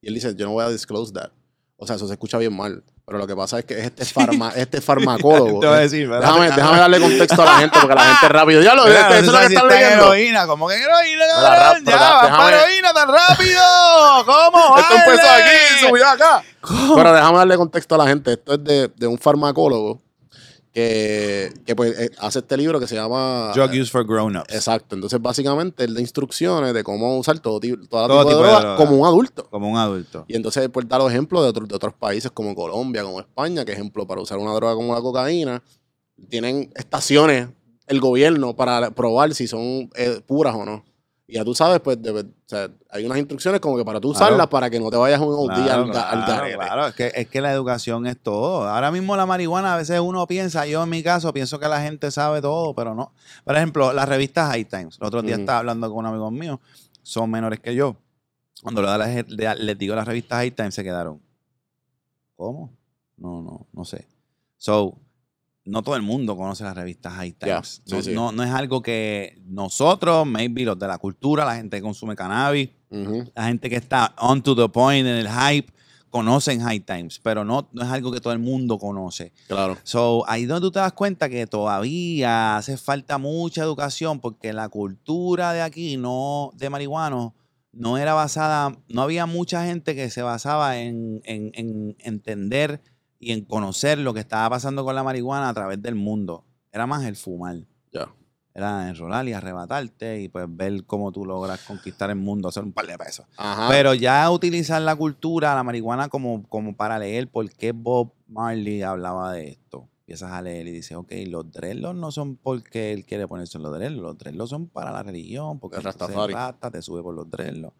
Y él dice, yo no voy a disclose that. O sea, eso se escucha bien mal. Pero lo que pasa es que es este, farma, este farmacólogo. Te voy a decir, ¿verdad? déjame, déjame darle contexto a la gente, porque la gente rápido. Ya lo Mira, este, eso es lo que si están está en leyendo. heroína, como que en heroína, cabrón, ya, vas déjame- heroína tan rápido, ¿cómo? Esto empezó aquí, subió acá. ¿Cómo? Pero déjame darle contexto a la gente. Esto es de, de un farmacólogo que, que pues, eh, hace este libro que se llama... Drug Use for Grown Ups. Exacto. Entonces, básicamente, él da instrucciones de cómo usar todo, ti- toda Todo tipo, tipo de de droga droga. como un adulto. Como un adulto. Y entonces, pues, da los ejemplos de, otros de otros países como Colombia, como España, que ejemplo, para usar una droga como la cocaína, tienen estaciones el gobierno para probar si son eh, puras o no. Y ya tú sabes, pues, debe- o sea, hay unas instrucciones como que para tú usarlas Claro. para que no te vayas un Claro, al, ga- al claro, garete. claro. Es, que, es que la educación es todo. Ahora mismo la marihuana, a veces uno piensa, yo en mi caso pienso que la gente sabe todo, pero no. Por ejemplo, las revistas High Times. El otro día Ujú. estaba hablando con un amigo mío, son menores que yo. Cuando le- les, les- les digo las revistas High Times, se quedaron. ¿Cómo? No, no, no sé. So, no todo el mundo conoce las revistas High Times. no, sí. no- no es algo que nosotros, maybe los de la cultura, la gente que consume cannabis, la gente que está on to the point en el hype conocen High Times, pero no, no es algo que todo el mundo conoce. Claro. So, ahí es donde tú te das cuenta que todavía hace falta mucha educación porque la cultura de aquí, no de marihuanos, no era basada, no había mucha gente que se basaba en, en- en entender y en conocer lo que estaba pasando con la marihuana a través del mundo. Era más el fumar. Ya. Era enrolar y arrebatarte y pues ver cómo tú logras conquistar el mundo, hacer un par de pesos. Ajá. Pero ya utilizar la cultura, la marihuana como, como para leer por qué Bob Marley hablaba de esto. Empiezas a leer y dices, ok, los dreadlocks no son porque él quiere ponerse en los dreadlocks, los dreadlocks son para la religión, porque El Rastafari. rasta te sube por los dreadlocks.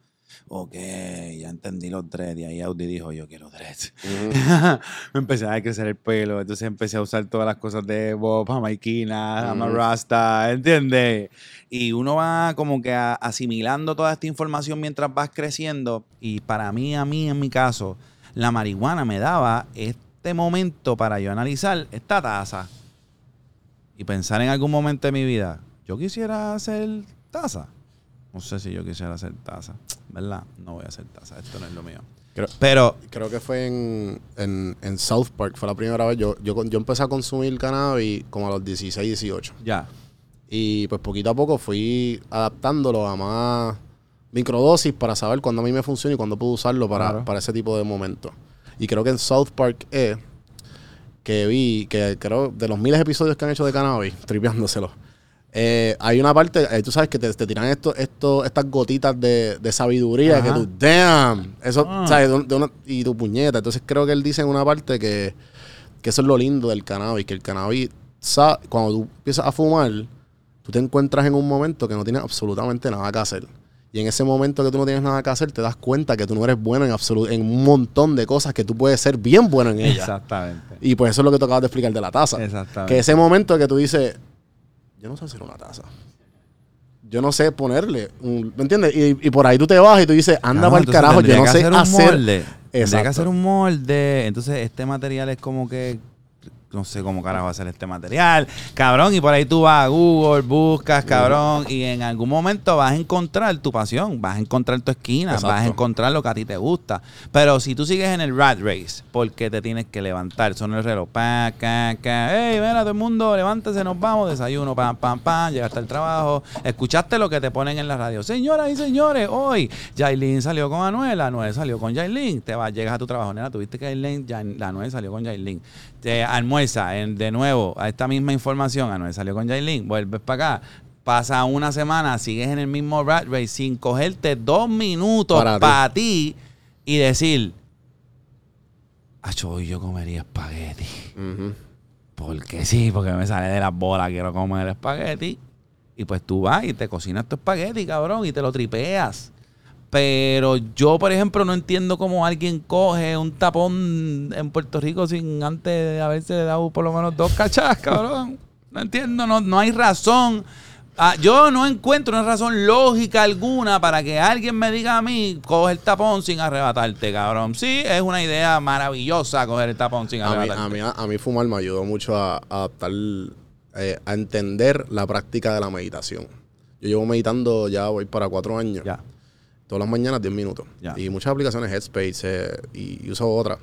Ok, ya entendí los dreads y ahí Audi dijo, yo quiero dreads. Ujú. me empecé a crecer el pelo, entonces empecé a usar todas las cosas de Bob, Jamaiquina, Ujú. Rasta, ¿entiendes? Y uno va como que asimilando toda esta información mientras vas creciendo. Y para mí, a mí, en mi caso, la marihuana me daba este momento para yo analizar esta taza y pensar en algún momento de mi vida, yo quisiera hacer taza. No sé si yo quisiera hacer taza, ¿verdad? No voy a hacer taza, esto no es lo mío. Creo- Pero Creo que fue en, en, en South Park, fue la primera vez. Yo, yo, yo empecé a consumir cannabis como a los 16, 18. ya, Y pues poquito a poco fui adaptándolo a más microdosis para saber cuándo a mí me funciona y cuándo puedo usarlo para, Claro. para ese tipo de momentos. Y creo que en South Park es que vi, que creo de los miles de episodios que han hecho de cannabis, tripeándoselo. Eh, hay una parte, eh, tú sabes que te, te tiran esto, esto, estas gotitas de, de sabiduría que tú, damn, eso, Ah. ¿sabes? De una- y tu puñeta. Entonces creo que él dice en una parte que, que eso es lo lindo del cannabis, que el cannabis, cuando tú empiezas a fumar, tú te encuentras en un momento que no tienes absolutamente nada que hacer. Y en ese momento que tú no tienes nada que hacer, te das cuenta que tú no eres bueno en, absolu- en un montón de cosas que tú puedes ser bien bueno en ellas. exactamente. Y pues eso es lo que tú acabas de explicar de la taza. Exactamente. Que ese momento que tú dices, yo no sé hacer una taza. Yo no sé ponerle un, ¿me entiendes? Y, y por ahí tú te vas y tú dices, anda para el carajo, yo no sé hacer un hacer. molde. Tendría que Exacto. hacer un molde. Entonces, este material es como que. No sé cómo carajo va a ser este material. Cabrón, y por ahí tú vas a Google, buscas, cabrón, y en algún momento vas a encontrar tu pasión, vas a encontrar tu esquina, vas a encontrar lo que a ti te gusta. Pero si tú sigues en el rat race, porque te tienes que levantar, son el reloj, pa, ca, ca, hey, mira todo el mundo, levántese, nos vamos, desayuno, pam, pam, pam, llegaste al trabajo, escuchaste lo que te ponen en la radio. Señoras y señores, hoy Yailin salió con Anuel, Anuel salió con Yailin, te vas, llegas a tu trabajo, nena, tuviste que ya, Anuel salió con Yailin. Te almuerza en- de nuevo a esta misma información, Anuel salió con Yailin, vuelves para acá. Pasa una semana, sigues en el mismo rat race sin cogerte dos minutos Para para ti. y decir, Acho, hoy yo comería espagueti. Porque sí, porque me sale de las bolas, quiero comer espagueti. Y pues tú vas y te cocinas tu espagueti, cabrón, y te lo tripeas. Pero yo, por ejemplo, no entiendo cómo alguien coge un tapón en Puerto Rico sin antes de haberse dado por lo menos dos cachas, cabrón. No entiendo, no, no hay razón. Ah, yo no encuentro una razón lógica alguna para que alguien me diga a mí, coge el tapón sin arrebatarte, cabrón. Sí, es una idea maravillosa coger el tapón sin A mí, arrebatarte. a, mí, a mí fumar me ayudó mucho a, a adaptar, eh, a entender la práctica de la meditación. Yo llevo meditando ya voy para cuatro años. Ya. Todas las mañanas 10 minutos. Y muchas aplicaciones, Headspace eh, y, y uso otras,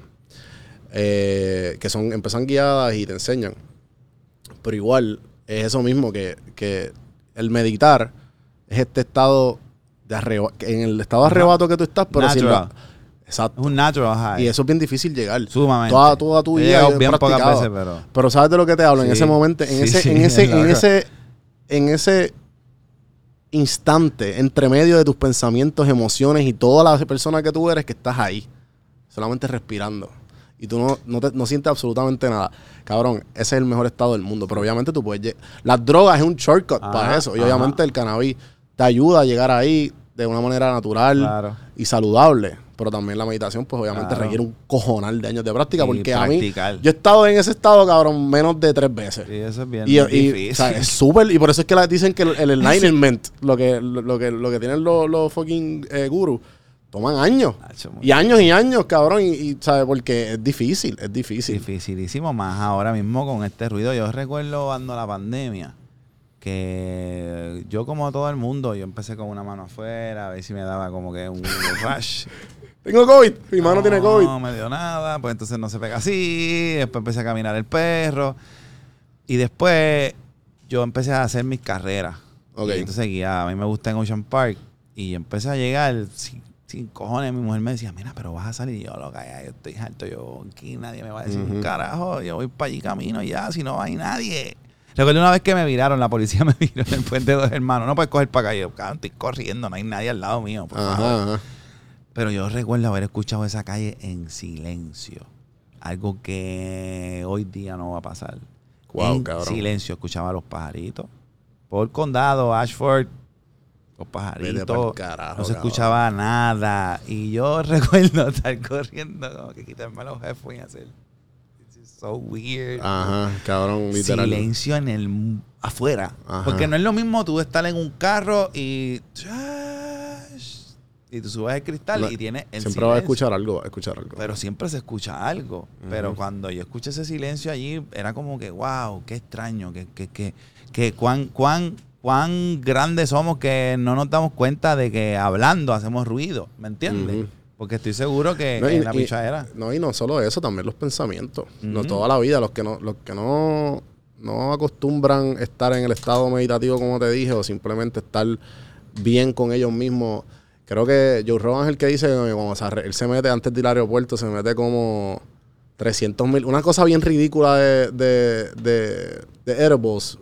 eh, que son, empiezan guiadas y te enseñan. Pero igual es eso mismo que, que el meditar es este estado de arrebato, en el estado de arrebato que tú estás, pero sin la- Exacto. Es un natural high. Y eso es bien difícil llegar. Sumamente. Toda, toda tu vida bien pocas veces, pero- Pero sabes de lo que te hablo en ese momento, en Sí, ese, sí, en ese, en loco. ese, en ese instante, entre medio de tus pensamientos, emociones y toda la persona que tú eres, que estás ahí, solamente respirando. Y tú no, no, te- no sientes absolutamente nada. Cabrón, ese es el mejor estado del mundo. Pero obviamente tú puedes... Las drogas es un shortcut Ajá, para eso. Y ajá. obviamente el cannabis te ayuda a llegar ahí de una manera natural Claro. y saludable. Pero también la meditación, pues obviamente Claro. requiere un cojonal de años de práctica. Y Porque a mí, yo he estado en ese estado, cabrón, menos de tres veces. Sí, eso es bien Y, y, difícil. o sea, es súper, y por eso es que la- dicen que el, el enlightenment, lo que, lo, lo que, lo que tienen los, los fucking eh, gurus, toman años. Hacho, muy Y años y años, cabrón, y, y, ¿sabes? Porque es difícil, es difícil. Dificilísimo, más ahora mismo con este ruido. Yo recuerdo cuando la pandemia, que yo como todo el mundo, yo empecé con una mano afuera, a ver si me daba como que un rush. Tengo COVID, mi mano tiene COVID. No me dio nada, pues entonces no se pega así, después empecé a caminar el perro. Y después yo empecé a hacer mis carreras. Ok. Y entonces guiaba. A mí me gusta en Ocean Park. Y empecé a llegar sin, sin cojones. Mi mujer me decía, mira, pero vas a salir. Y yo, loca, ya, yo estoy harto. Yo aquí nadie me va a decir un carajo. Yo voy para allí camino ya, si no hay nadie. Recuerdo una vez que me viraron, la policía me viró en el puente de dos hermanos. No puedes coger para acá. Yo, estoy corriendo, no hay nadie al lado mío. Por favor. Ajá. Pero yo recuerdo haber escuchado esa calle en silencio. Algo que hoy día no va a pasar. Guau, en cabrón. silencio. Escuchaba a los pajaritos. Por condado, Ashford, los pajaritos. carajo, no se cabrón. escuchaba nada. Y yo recuerdo estar corriendo, como que quitarme los headphones y hacer. So weird. Ajá, cabrón, literal. Silencio en el afuera. Ajá. Porque no es lo mismo tú estar en un carro y. Y tú subes el cristal No, y tienes el Siempre vas a escuchar algo, vas a escuchar algo. Pero siempre se escucha algo. Pero cuando yo escuché ese silencio allí, era como que, wow, qué extraño, que, que, que, que cuán, cuán, cuán grandes somos que no nos damos cuenta de que hablando hacemos ruido, ¿me entiendes? Porque estoy seguro que No, y- en la pichadera. No, y no solo eso, también los pensamientos. No toda la vida, los que no, los que no, no acostumbran estar en el estado meditativo, como te dije, o simplemente estar bien con ellos mismos. Creo que Joe Rogan es el que dice que cuando se él se mete antes de ir al aeropuerto, se mete como 300 mil, una cosa bien ridícula de, de, de, de edibles.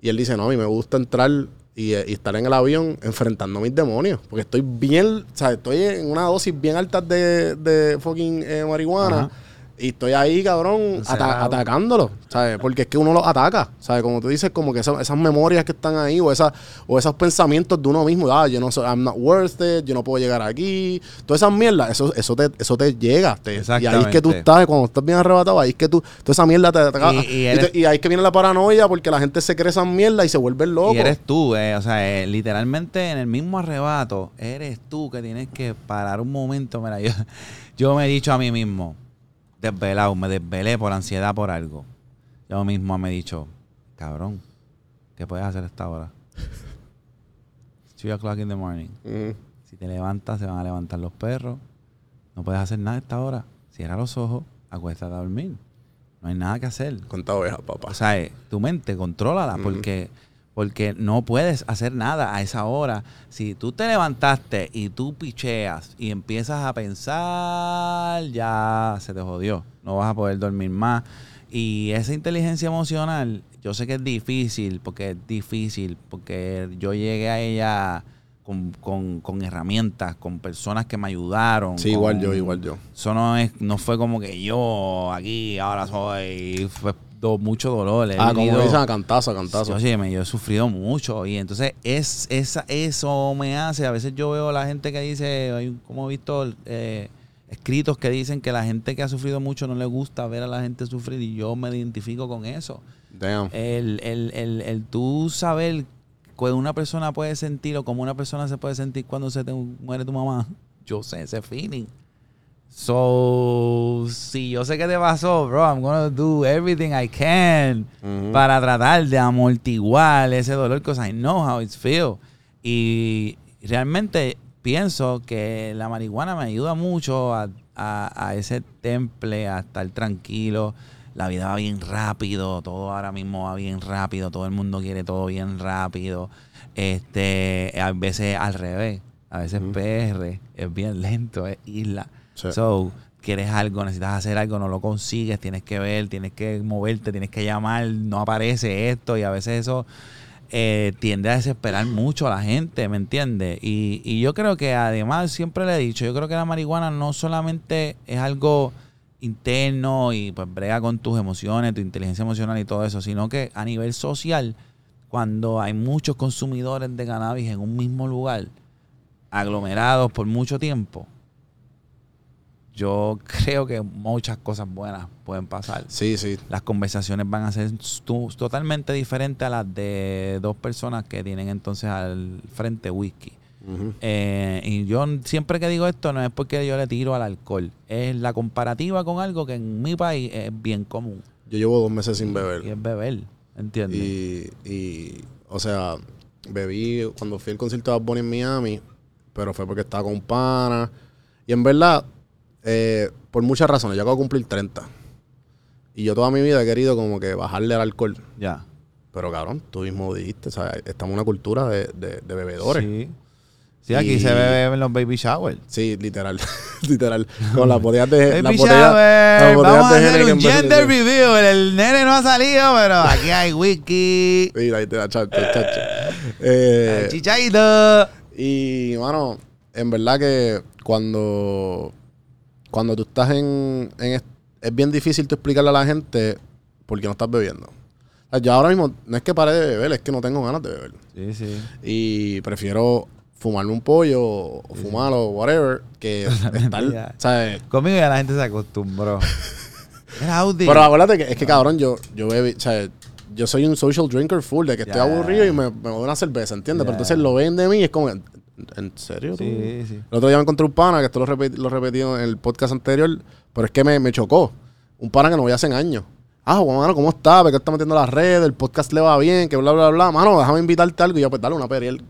Y él dice, no, a mí me gusta entrar y, eh, y estar en el avión enfrentando a mis demonios. Porque estoy bien, o sea, estoy en una dosis bien alta de, de fucking eh, marihuana. Y estoy ahí, cabrón, ata- atacándolo, ¿sabes? Porque es que uno los ataca, ¿sabes? Como tú dices, como que esas, esas memorias que están ahí o, esas, o esos pensamientos de uno mismo, ah, yo no soy, I'm not worth it, yo no puedo llegar aquí. Todas esas mierdas, eso, eso, te, eso te llega. te- y ahí es que tú estás, cuando estás bien arrebatado, ahí es que tú, toda esa mierda te ataca. Y- Y, y eres- te- y ahí es que viene la paranoia porque la gente se cree esas mierdas y se vuelve loco. Y eres tú, eh, o sea, eh, literalmente en el mismo arrebato, eres tú que tienes que parar un momento. Mira, yo, yo me he dicho a mí mismo, desvelado, me desvelé por ansiedad por algo. Yo mismo me he dicho, cabrón, ¿qué puedes hacer a esta hora? 2 o'clock in the morning. Ujú. Si te levantas, se van a levantar los perros. No puedes hacer nada a esta hora. Cierra los ojos, acuéstate a dormir. No hay nada que hacer. Cuenta ovejas, papá. O sea, eh, tu mente, contrólala, Ujú. porque, porque no puedes hacer nada a esa hora. Si tú te levantaste y tú picheas y empiezas a pensar, ya se te jodió. No vas a poder dormir más. Y esa inteligencia emocional, yo sé que es difícil, porque es difícil, porque yo llegué a ella con, con- con herramientas, con personas que me ayudaron. sí, igual yo, igual yo. eso no es, no fue como que yo aquí ahora soy do- mucho dolor. he Ah, como vivido- dicen, a cantazo, a cantazo. Oye, yo he sufrido mucho y entonces es, esa, eso me hace, a veces yo veo la gente que dice, hay como he visto eh, escritos que dicen que la gente que ha sufrido mucho no le gusta ver a la gente sufrir y yo me identifico con eso. Damn. El, el, el, el tú saber que una persona puede sentir o cómo una persona se puede sentir cuando se te muere tu mamá, yo sé ese feeling. So, si yo sé que te pasó, bro, I'm gonna do everything I can para tratar de amortiguar ese dolor, because I know how it feels. Y realmente pienso que la marihuana me ayuda mucho a, a- a ese temple, a estar tranquilo. La vida va bien rápido, todo ahora mismo va bien rápido, todo el mundo quiere todo bien rápido. Este, a veces al revés, a veces PR es bien lento, es isla. Sí. So, quieres algo, necesitas hacer algo, no lo consigues, tienes que ver, tienes que moverte, tienes que llamar, no aparece esto y a veces eso eh, tiende a desesperar mucho a la gente, ¿me entiendes? Y, y yo creo que además, siempre le he dicho, yo creo que la marihuana no solamente es algo interno y pues brega con tus emociones, tu inteligencia emocional y todo eso, sino que a nivel social cuando hay muchos consumidores de cannabis en un mismo lugar, aglomerados por mucho tiempo, yo creo que muchas cosas buenas pueden pasar. Sí, sí. Las conversaciones van a ser totalmente diferentes a las de dos personas que tienen entonces al frente whisky. Eh, y yo siempre que digo esto no es porque yo le tiro al alcohol, es la comparativa con algo que en mi país es bien común. Yo llevo dos meses sin Y beber. es beber, ¿entiendes? Y, y, o sea, bebí cuando fui al concierto de Bad Bunny en Miami, pero fue porque estaba con pana. Y en verdad, eh, por muchas razones, yo acabo de cumplir 30. Y yo toda mi vida he querido como que bajarle al alcohol. Ya. Pero cabrón, tú mismo dijiste, o sea, estamos en una cultura de, de- de bebedores. Sí. Sí. Sí, aquí Y- se bebe en los baby showers. literal. literal. Con las botellas de. Baby botellas, shower. Vamos a de hacer un gender review. El nene no ha salido, pero aquí hay whisky. Mira, ahí te da chacho, chacho. Eh, chichaito. Y, mano, en verdad que cuando, cuando tú estás en, Es bien difícil tú explicarle a la gente por qué no estás bebiendo. O sea, yo ahora mismo no es que pare de beber, es que no tengo ganas de beber. Sí, sí. Y prefiero fumarme un pollo o fumarlo, whatever, que estar... ¿sabes? Conmigo ya la gente se acostumbró. Era Audi. Pero acuérdate que es que, cabrón, yo, yo bebí... O sea, yo soy un social drinker full, de que estoy aburrido y me, me doy una cerveza, ¿entiendes? Pero entonces lo ven de mí y es como... ¿En, serio? tú? Sí, sí. El otro día me encontré un pana, que esto lo, repet- lo repetí en el podcast anterior, pero es que me, me chocó. Un pana que no voy hace años. Ah, Juan, mano, ¿cómo está? ¿Por qué está metiendo las redes? El podcast le va bien, que bla, bla, bla. Mano, déjame invitarte algo. Y yo, pues dale una periel.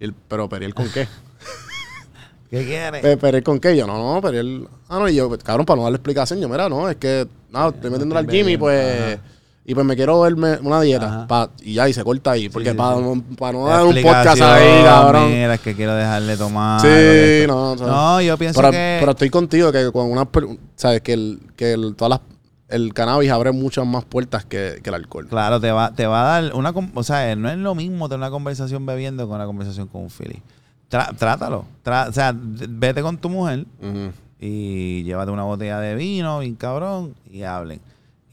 Y él, pero periel con qué? ¿Qué quieres? Pe- ¿Periel con qué? Y yo, no, no, periel. Ah, no, y yo, pues, cabrón, para no darle explicación, yo, mira, no, es que, no, estoy metiendo al estoy gym y bebiendo, pues. ajá. Y pues me quiero verme una dieta. Pa- y ya, y se corta ahí. Porque sí, para, sí. para no dar un podcast ahí, cabrón. Mira, es que quiero dejarle tomar. Sí, no, o sea, No, yo pienso pero, que. pero estoy contigo que con una sabes que el que el, todas las el cannabis abre muchas más puertas que, que el alcohol. Claro, te va, te va a dar una... con- O sea, no es lo mismo tener una conversación bebiendo que una conversación con un Philly. Tra- trátalo. O sea, vete con tu mujer y llévate una botella de vino, bien cabrón, y hablen.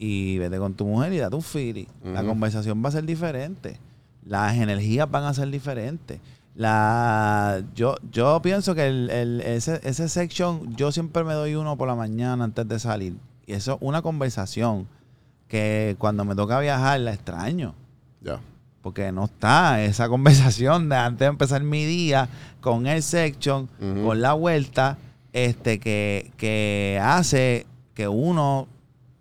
Y vete con tu mujer y date un Philly. La conversación va a ser diferente. Las energías van a ser diferentes. La, yo, yo pienso que el, el- ese, ese section, yo siempre me doy uno por la mañana antes de salir. Y eso es una conversación que cuando me toca viajar la extraño. Ya. Porque no está esa conversación de antes de empezar mi día con el section, con la vuelta, este, que, que hace que uno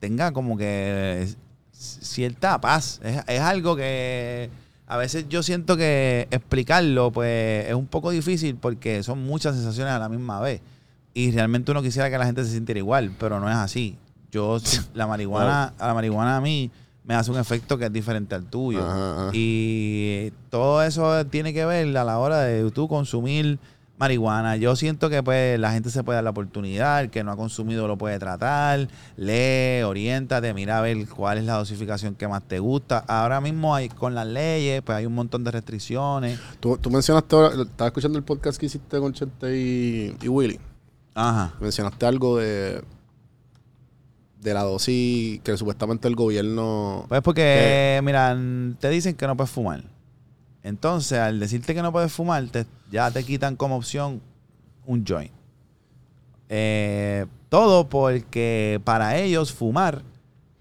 tenga como que cierta paz. Es, es algo que a veces yo siento que explicarlo pues es un poco difícil porque son muchas sensaciones a la misma vez. Y realmente uno quisiera que la gente se sintiera igual, pero no es así. Yo, la marihuana, a la marihuana a mí me hace un efecto que es diferente al tuyo. Ajá, ajá. Y todo eso tiene que ver a la hora de tú consumir marihuana. Yo siento que pues la gente se puede dar la oportunidad, el que no ha consumido lo puede tratar, lee, oriéntate, mira a ver cuál es la dosificación que más te gusta. Ahora mismo hay con las leyes, pues hay un montón de restricciones. Tú, tú mencionaste, ahora- estaba escuchando el podcast que hiciste con Chente y, y Willy. Ajá. Mencionaste algo de de la dosis que supuestamente el gobierno Pues porque, mira, te dicen que no puedes fumar. Entonces, al decirte que no puedes fumar, te- ya te quitan como opción un joint. Eh, todo porque para ellos fumar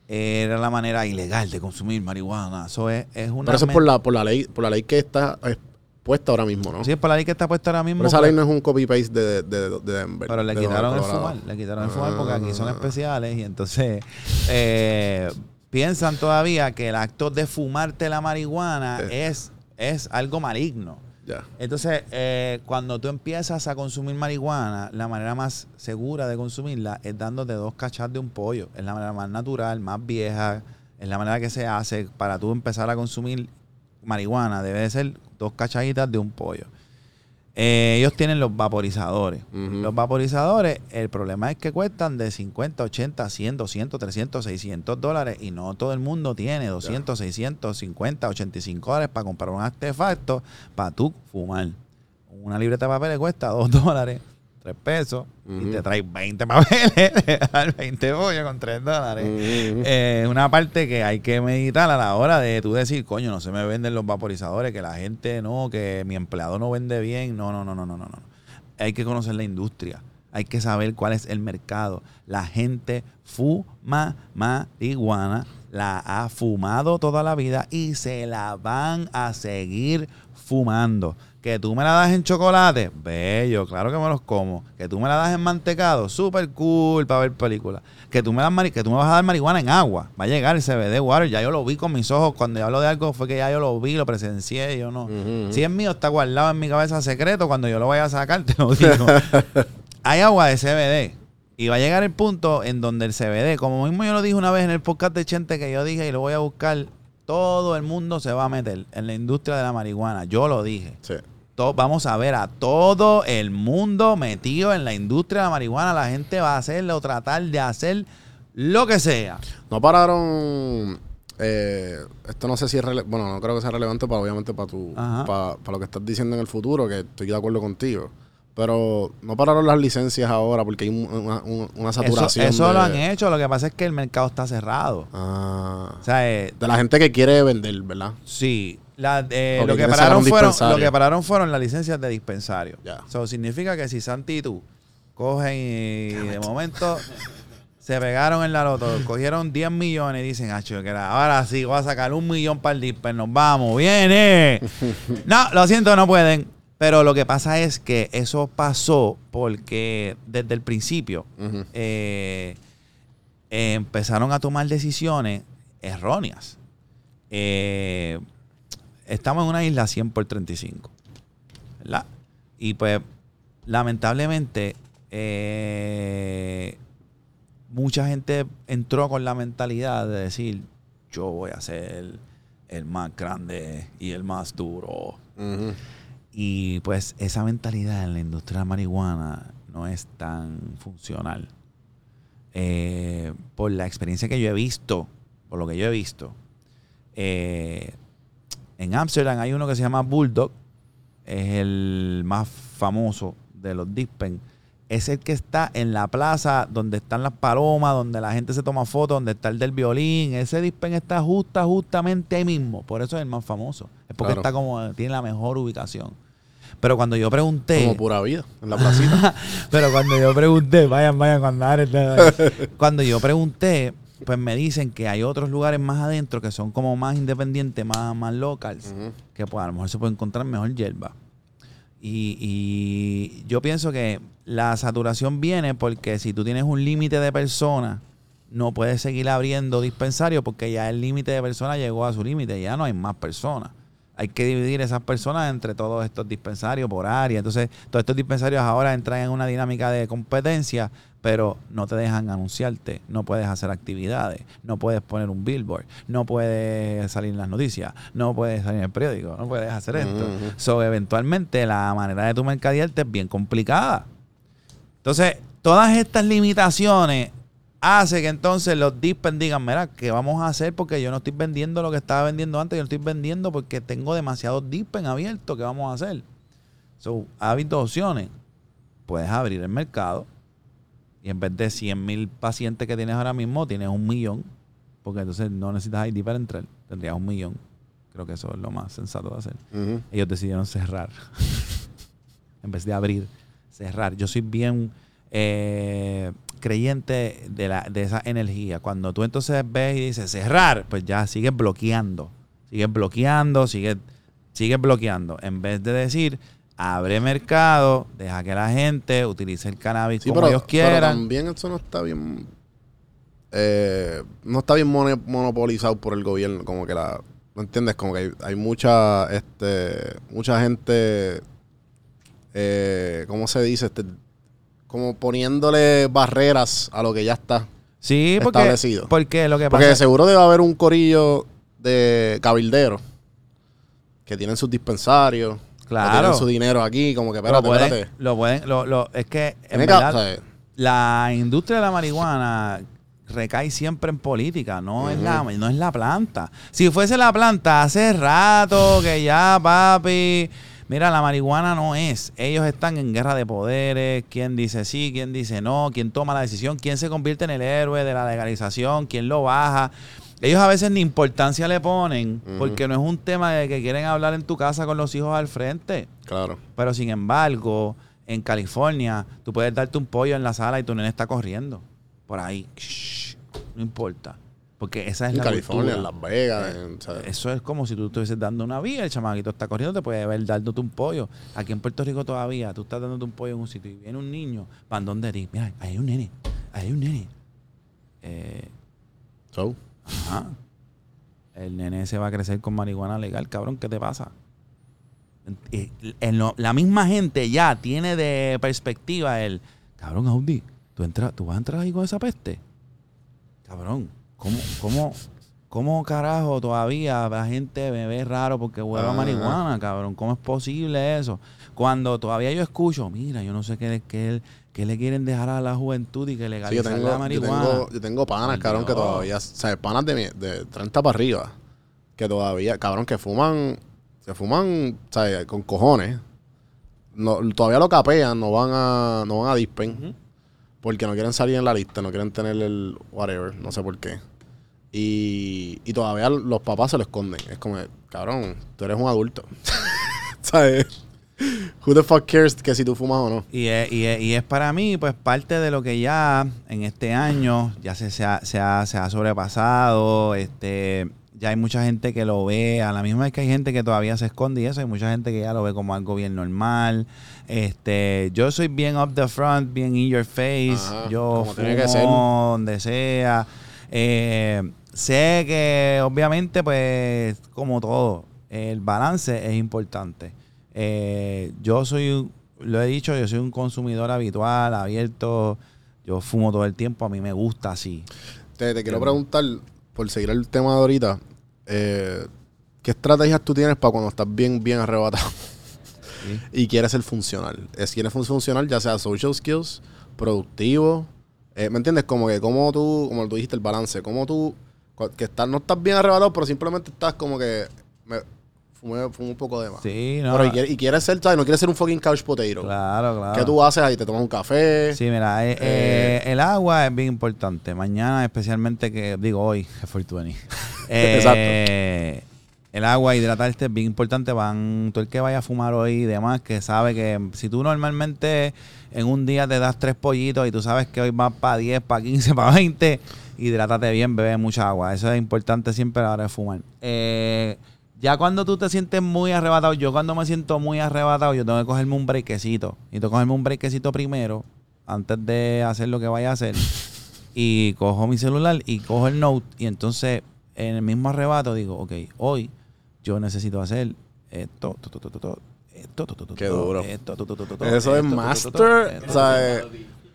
era la manera ilegal de consumir marihuana. Eso es, es una... Pero eso es por la, por la ley, por la ley que está eh, puesta ahora mismo, ¿no? Sí, es por la ley que está puesta ahora mismo. Pero esa pues, ley no es un copy paste de, de, de, de Denver. Pero le de quitaron el fumar, le quitaron el fumar porque aquí son Ah. especiales y entonces eh, piensan todavía que el acto de fumarte la marihuana es, es algo maligno. Entonces, eh, cuando tú empiezas a consumir marihuana, la manera más segura de consumirla es dándote dos cachas de un pollo. Es la manera más natural, más vieja, es la manera que se hace para tú empezar a consumir marihuana. Debe de ser dos cachaditas de un pollo. Eh, ellos tienen los vaporizadores. Ujú. Los vaporizadores, el problema es que cuestan de 50, 80, 100, 200, 300, 600 dólares y no todo el mundo tiene 200, 600, 50, 85 dólares para comprar un artefacto para tú fumar. Una libreta de papel le cuesta 2 dólares 3 pesos, y te traes 20 papeles, al 20 bollos con 3 dólares. Ujú. Eh, una parte que hay que meditar a la hora de tú decir, coño, no se me venden los vaporizadores, que la gente no, que mi empleado no vende bien. No, no, no, no, no, no. no. Hay que conocer la industria. Hay que saber cuál es el mercado. La gente fuma marihuana, la ha fumado toda la vida y se la van a seguir fumando. Que tú me la das en chocolate, bello, claro que me los como. Que tú me la das en mantecado, súper cool para ver películas. Que tú, me das que tú me vas a dar marihuana en agua. Va a llegar el CBD water, ya yo lo vi con mis ojos. Cuando yo hablo de algo fue que ya yo lo vi, lo presencié, yo no. Si es mío, está guardado en mi cabeza secreto. Cuando yo lo vaya a sacar, te lo digo. Hay agua de CBD. Y va a llegar el punto en donde el CBD, como mismo yo lo dije una vez en el podcast de Chente que yo dije y lo voy a buscar, todo el mundo se va a meter en la industria de la marihuana. Yo lo dije. Sí. To- vamos a ver a todo el mundo metido en la industria de la marihuana. La gente va a hacerlo, tratar de hacer lo que sea. No pararon. eh, esto no sé si es Bueno, no creo que sea relevante para obviamente para tu para, para lo que estás diciendo en el futuro, que estoy de acuerdo contigo. Pero no pararon las licencias ahora porque hay un- una, una- una Eso, saturación. eso de, lo han hecho. Lo que pasa es que el mercado está cerrado. Ah, O sea, eh, de la gente que quiere vender, ¿verdad? Sí, la- eh, lo, que pararon fueron, lo que pararon fueron las licencias de dispensario. Eso significa que si Santi y tú cogen y de momento se pegaron en la loto, cogieron 10 millones y dicen, ah, que ahora sí voy a sacar un millón para el dispen, nos vamos, viene. no, lo siento, no pueden. Pero lo que pasa es que eso pasó porque desde el principio eh, eh, empezaron a tomar decisiones erróneas. Eh, estamos en una isla 100 por 35. ¿Verdad? Y pues, lamentablemente, eh, mucha gente entró con la mentalidad de decir, yo voy a ser el más grande y el más duro. Y pues esa mentalidad en la industria de la marihuana no es tan funcional. Eh, por la experiencia que yo he visto, por lo que yo he visto, eh, en Amsterdam hay uno que se llama Bulldog, es el más famoso de los Dispen. Es el que está en la plaza donde están las palomas, donde la gente se toma fotos, donde está el del violín. Ese Dispen está justa, justamente ahí mismo. Por eso es el más famoso. Es porque Claro. está como, tiene la mejor ubicación. Pero cuando yo pregunté. Como pura vida en la placita. Pero cuando yo pregunté, vayan, vayan, cuando Cuando yo pregunté, pues me dicen que hay otros lugares más adentro que son como más independientes, más, más locals, que pues a lo mejor se puede encontrar mejor hierba. Y, y yo pienso que la saturación viene porque si tú tienes un límite de personas, no puedes seguir abriendo dispensarios porque ya el límite de personas llegó a su límite, ya no hay más personas. Hay que dividir esas personas entre todos estos dispensarios por área. Entonces, todos estos dispensarios ahora entran en una dinámica de competencia, pero no te dejan anunciarte, no puedes hacer actividades, no puedes poner un billboard, no puedes salir en las noticias, no puedes salir en el periódico, no puedes hacer esto. So, eventualmente la manera de tu mercadearte es bien complicada. Entonces, todas estas limitaciones hace que entonces los dispen digan, mira, ¿qué vamos a hacer? Porque yo no estoy vendiendo lo que estaba vendiendo antes, yo no estoy vendiendo porque tengo demasiados dispen abiertos, ¿qué vamos a hacer? So, habido opciones. Puedes abrir el mercado y en vez de 100 mil pacientes que tienes ahora mismo, tienes un millón, porque entonces no necesitas ID para entrar, tendrías un millón. Creo que eso es lo más sensato de hacer ellos decidieron cerrar. en vez de abrir, cerrar. Yo soy bien eh, creyente de, la, de esa energía. Cuando tú entonces ves y dices cerrar, pues ya sigues bloqueando. Sigues bloqueando, sigues, sigues bloqueando. En vez de decir, abre mercado, deja que la gente utilice el cannabis Sí, como pero, ellos pero quieran. también eso no está bien. eh, no está bien mono- monopolizado por el gobierno. Como que la. ¿No entiendes? Como que hay, hay mucha. Este, mucha gente. Eh, ¿Cómo se dice? Este, como poniéndole barreras a lo que ya está. sí, porque, establecido. porque lo que Porque pasa de seguro debe haber un corillo de cabilderos que tienen sus dispensarios. Claro. Tienen su dinero aquí. Como que, lo pueden, espérate. lo pueden, lo, lo- es que en verdad, la industria de la marihuana recae siempre en política, no, es la, no es la planta. Si fuese la planta, hace rato que ya, papi, Mira, la marihuana no es. Ellos están en guerra de poderes. ¿Quién dice sí? ¿Quién dice no? ¿Quién toma la decisión? ¿Quién se convierte en el héroe de la legalización? ¿Quién lo baja? Ellos a veces ni importancia le ponen porque no es un tema de que quieren hablar en tu casa con los hijos al frente. Claro. Pero sin embargo, en California, tú puedes darte un pollo en la sala y tu nene está corriendo. Por ahí. Shh, no importa. Porque esa es En la California, en cultura. Las Vegas. en- o sea, Eso es como si tú estuvieses dando una vía, el chamaquito está corriendo, te puede ver dándote un pollo. Aquí en Puerto Rico todavía, tú estás dándote un pollo en un sitio y viene un niño, ¿para dónde eres? Mira, ahí hay un nene, ahí hay un nene. Eh, so, ajá. El nene se va a crecer con marihuana legal, cabrón, ¿qué te pasa? En- eh, lo- la misma gente ya tiene de perspectiva el, cabrón, Audi, ¿tú, entras, ¿tú vas a entrar ahí con esa peste? Cabrón, ¿cómo, cómo, cómo carajo todavía la gente me ve raro porque huele a Ajá. marihuana, cabrón? ¿Cómo es posible eso? Cuando todavía yo escucho, mira, yo no sé qué, qué, qué le quieren dejar a la juventud y que sí, yo, legalizar tengo, la yo, marihuana. tengo, yo tengo panas, cabrón, que todavía, o sea, panas de, de 30 para arriba, que todavía, cabrón, que fuman, se fuman, o sea, con cojones. No, todavía lo capean, no van a, no van a dispen, porque no quieren salir en la lista, no quieren tener el whatever, no sé por qué. Y, y todavía los papás se lo esconden. Es como, cabrón, tú eres un adulto. ¿Sabes? Who the fuck cares que si tú fumas o no? Y es, y, es, y es para mí, pues, parte de lo que ya en este año ya se, se, ha, se, ha, se ha sobrepasado. Este, ya hay mucha gente que lo ve, a la misma vez que hay gente que todavía se esconde y eso, hay mucha gente que ya lo ve como algo bien normal. Este, yo soy bien up the front, bien in your face. Ajá, yo como tiene fumo que ser. donde sea. Eh, sé que obviamente, pues, como todo, el balance es importante. Eh, yo soy, lo he dicho, yo soy un consumidor habitual, abierto. Yo fumo todo el tiempo, a mí me gusta así. Te, te quiero preguntar, por seguir el tema de ahorita, eh, ¿qué estrategias tú tienes para cuando estás bien, bien arrebatado y quieres ser funcional? Es, quieres ser funcional, ya sea social skills, productivo, eh, ¿me entiendes? Como que, como tú, como tú dijiste, el balance, como tú, que estás, no estás bien arrebatado, pero simplemente estás como que, me, fumé, fumé un poco de más. Sí, no. Pero y, y quieres ser, ¿sabes? No quieres ser un fucking couch potato. Claro, claro. ¿Qué tú haces ahí? ¿Te tomas un café? Sí, mira, eh, eh, el agua es bien importante. Mañana, especialmente que, digo hoy, es 420. Eh, El agua, hidratarte es bien importante. Van, tú el que vaya a fumar hoy y demás, que sabe que si tú normalmente en un día te das tres pollitos y tú sabes que hoy vas para 10, para 15, para 20, hidrátate bien, bebe mucha agua. Eso es importante siempre a la hora de fumar. Eh, ya cuando tú te sientes muy arrebatado, yo cuando me siento muy arrebatado, yo tengo que cogerme un brequecito. Y tengo que cogerme un brequecito primero, antes de hacer lo que vaya a hacer. Y cojo mi celular y cojo el note. Y entonces, en el mismo arrebato, digo, ok, hoy yo necesito hacer esto, to, to, to, to, to, esto, to, to, to, Qué duro. esto, to, to, to, to, to, Eso esto, es master, esto, o sea, eh,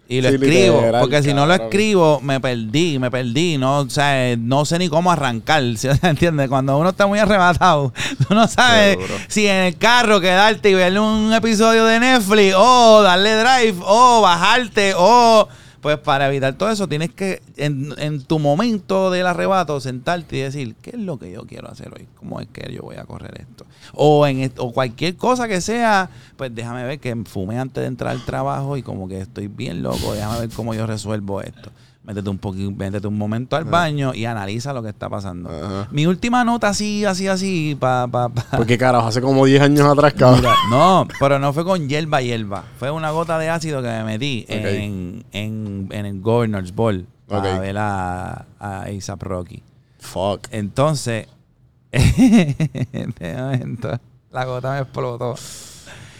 y lo Sí, escribo, literal, porque si no lo escribo, me perdí, me perdí, no, o sea, no sé ni cómo arrancar, ¿sí? ¿entiendes? Cuando uno está muy arrebatado, tú no sabes si en el carro quedarte y ver un episodio de Netflix, o darle drive, o bajarte, o... Pues para evitar todo eso, tienes que, en, en tu momento del arrebato, sentarte y decir, ¿qué es lo que yo quiero hacer hoy? ¿Cómo es que yo voy a correr esto? O, en o cualquier cosa que sea, pues déjame ver que fume antes de entrar al trabajo y como que estoy bien loco, déjame ver cómo yo resuelvo esto. Métete un poquito, métete un momento al baño y analiza lo que está pasando. Ajá. Mi última nota así, así, así, pa, pa, pa. Porque carajo, hace como 10 años atrás, cabrón. Mira, no, pero no fue con hierba, hierba. Fue una gota de ácido que me metí en, en, en el Governor's Ball para ver a, a A$AP Rocky. Fuck. Entonces, de momento, la gota me explotó.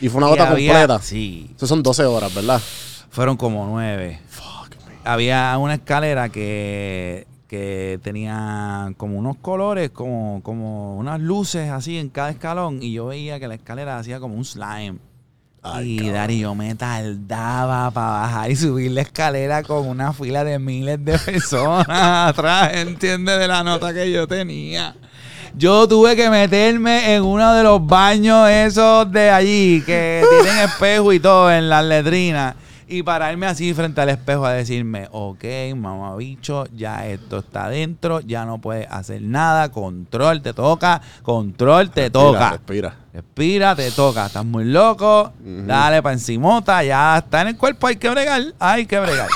Y fue una Y gota había- completa. Sí, Eso son 12 horas, ¿verdad? fueron como nueve. Fuck, man. Había una escalera que, que tenía como unos colores, como, como unas luces así en cada escalón. Y yo veía que la escalera hacía como un slime. Ay, y. Dari, yo me tardaba para bajar y subir la escalera con una fila de miles de personas atrás, ¿entiendes? De la nota que yo tenía. Yo tuve que meterme en uno de los baños esos de allí, que tienen espejo y todo en las letrinas. Y pararme así frente al espejo a decirme, ok, mamabicho, ya esto está dentro, ya no puedes hacer nada, control te toca, control te toca. Respira. Respira, te toca, estás muy loco, dale pa' encimota, ya está en el cuerpo, hay que bregar, hay que bregar.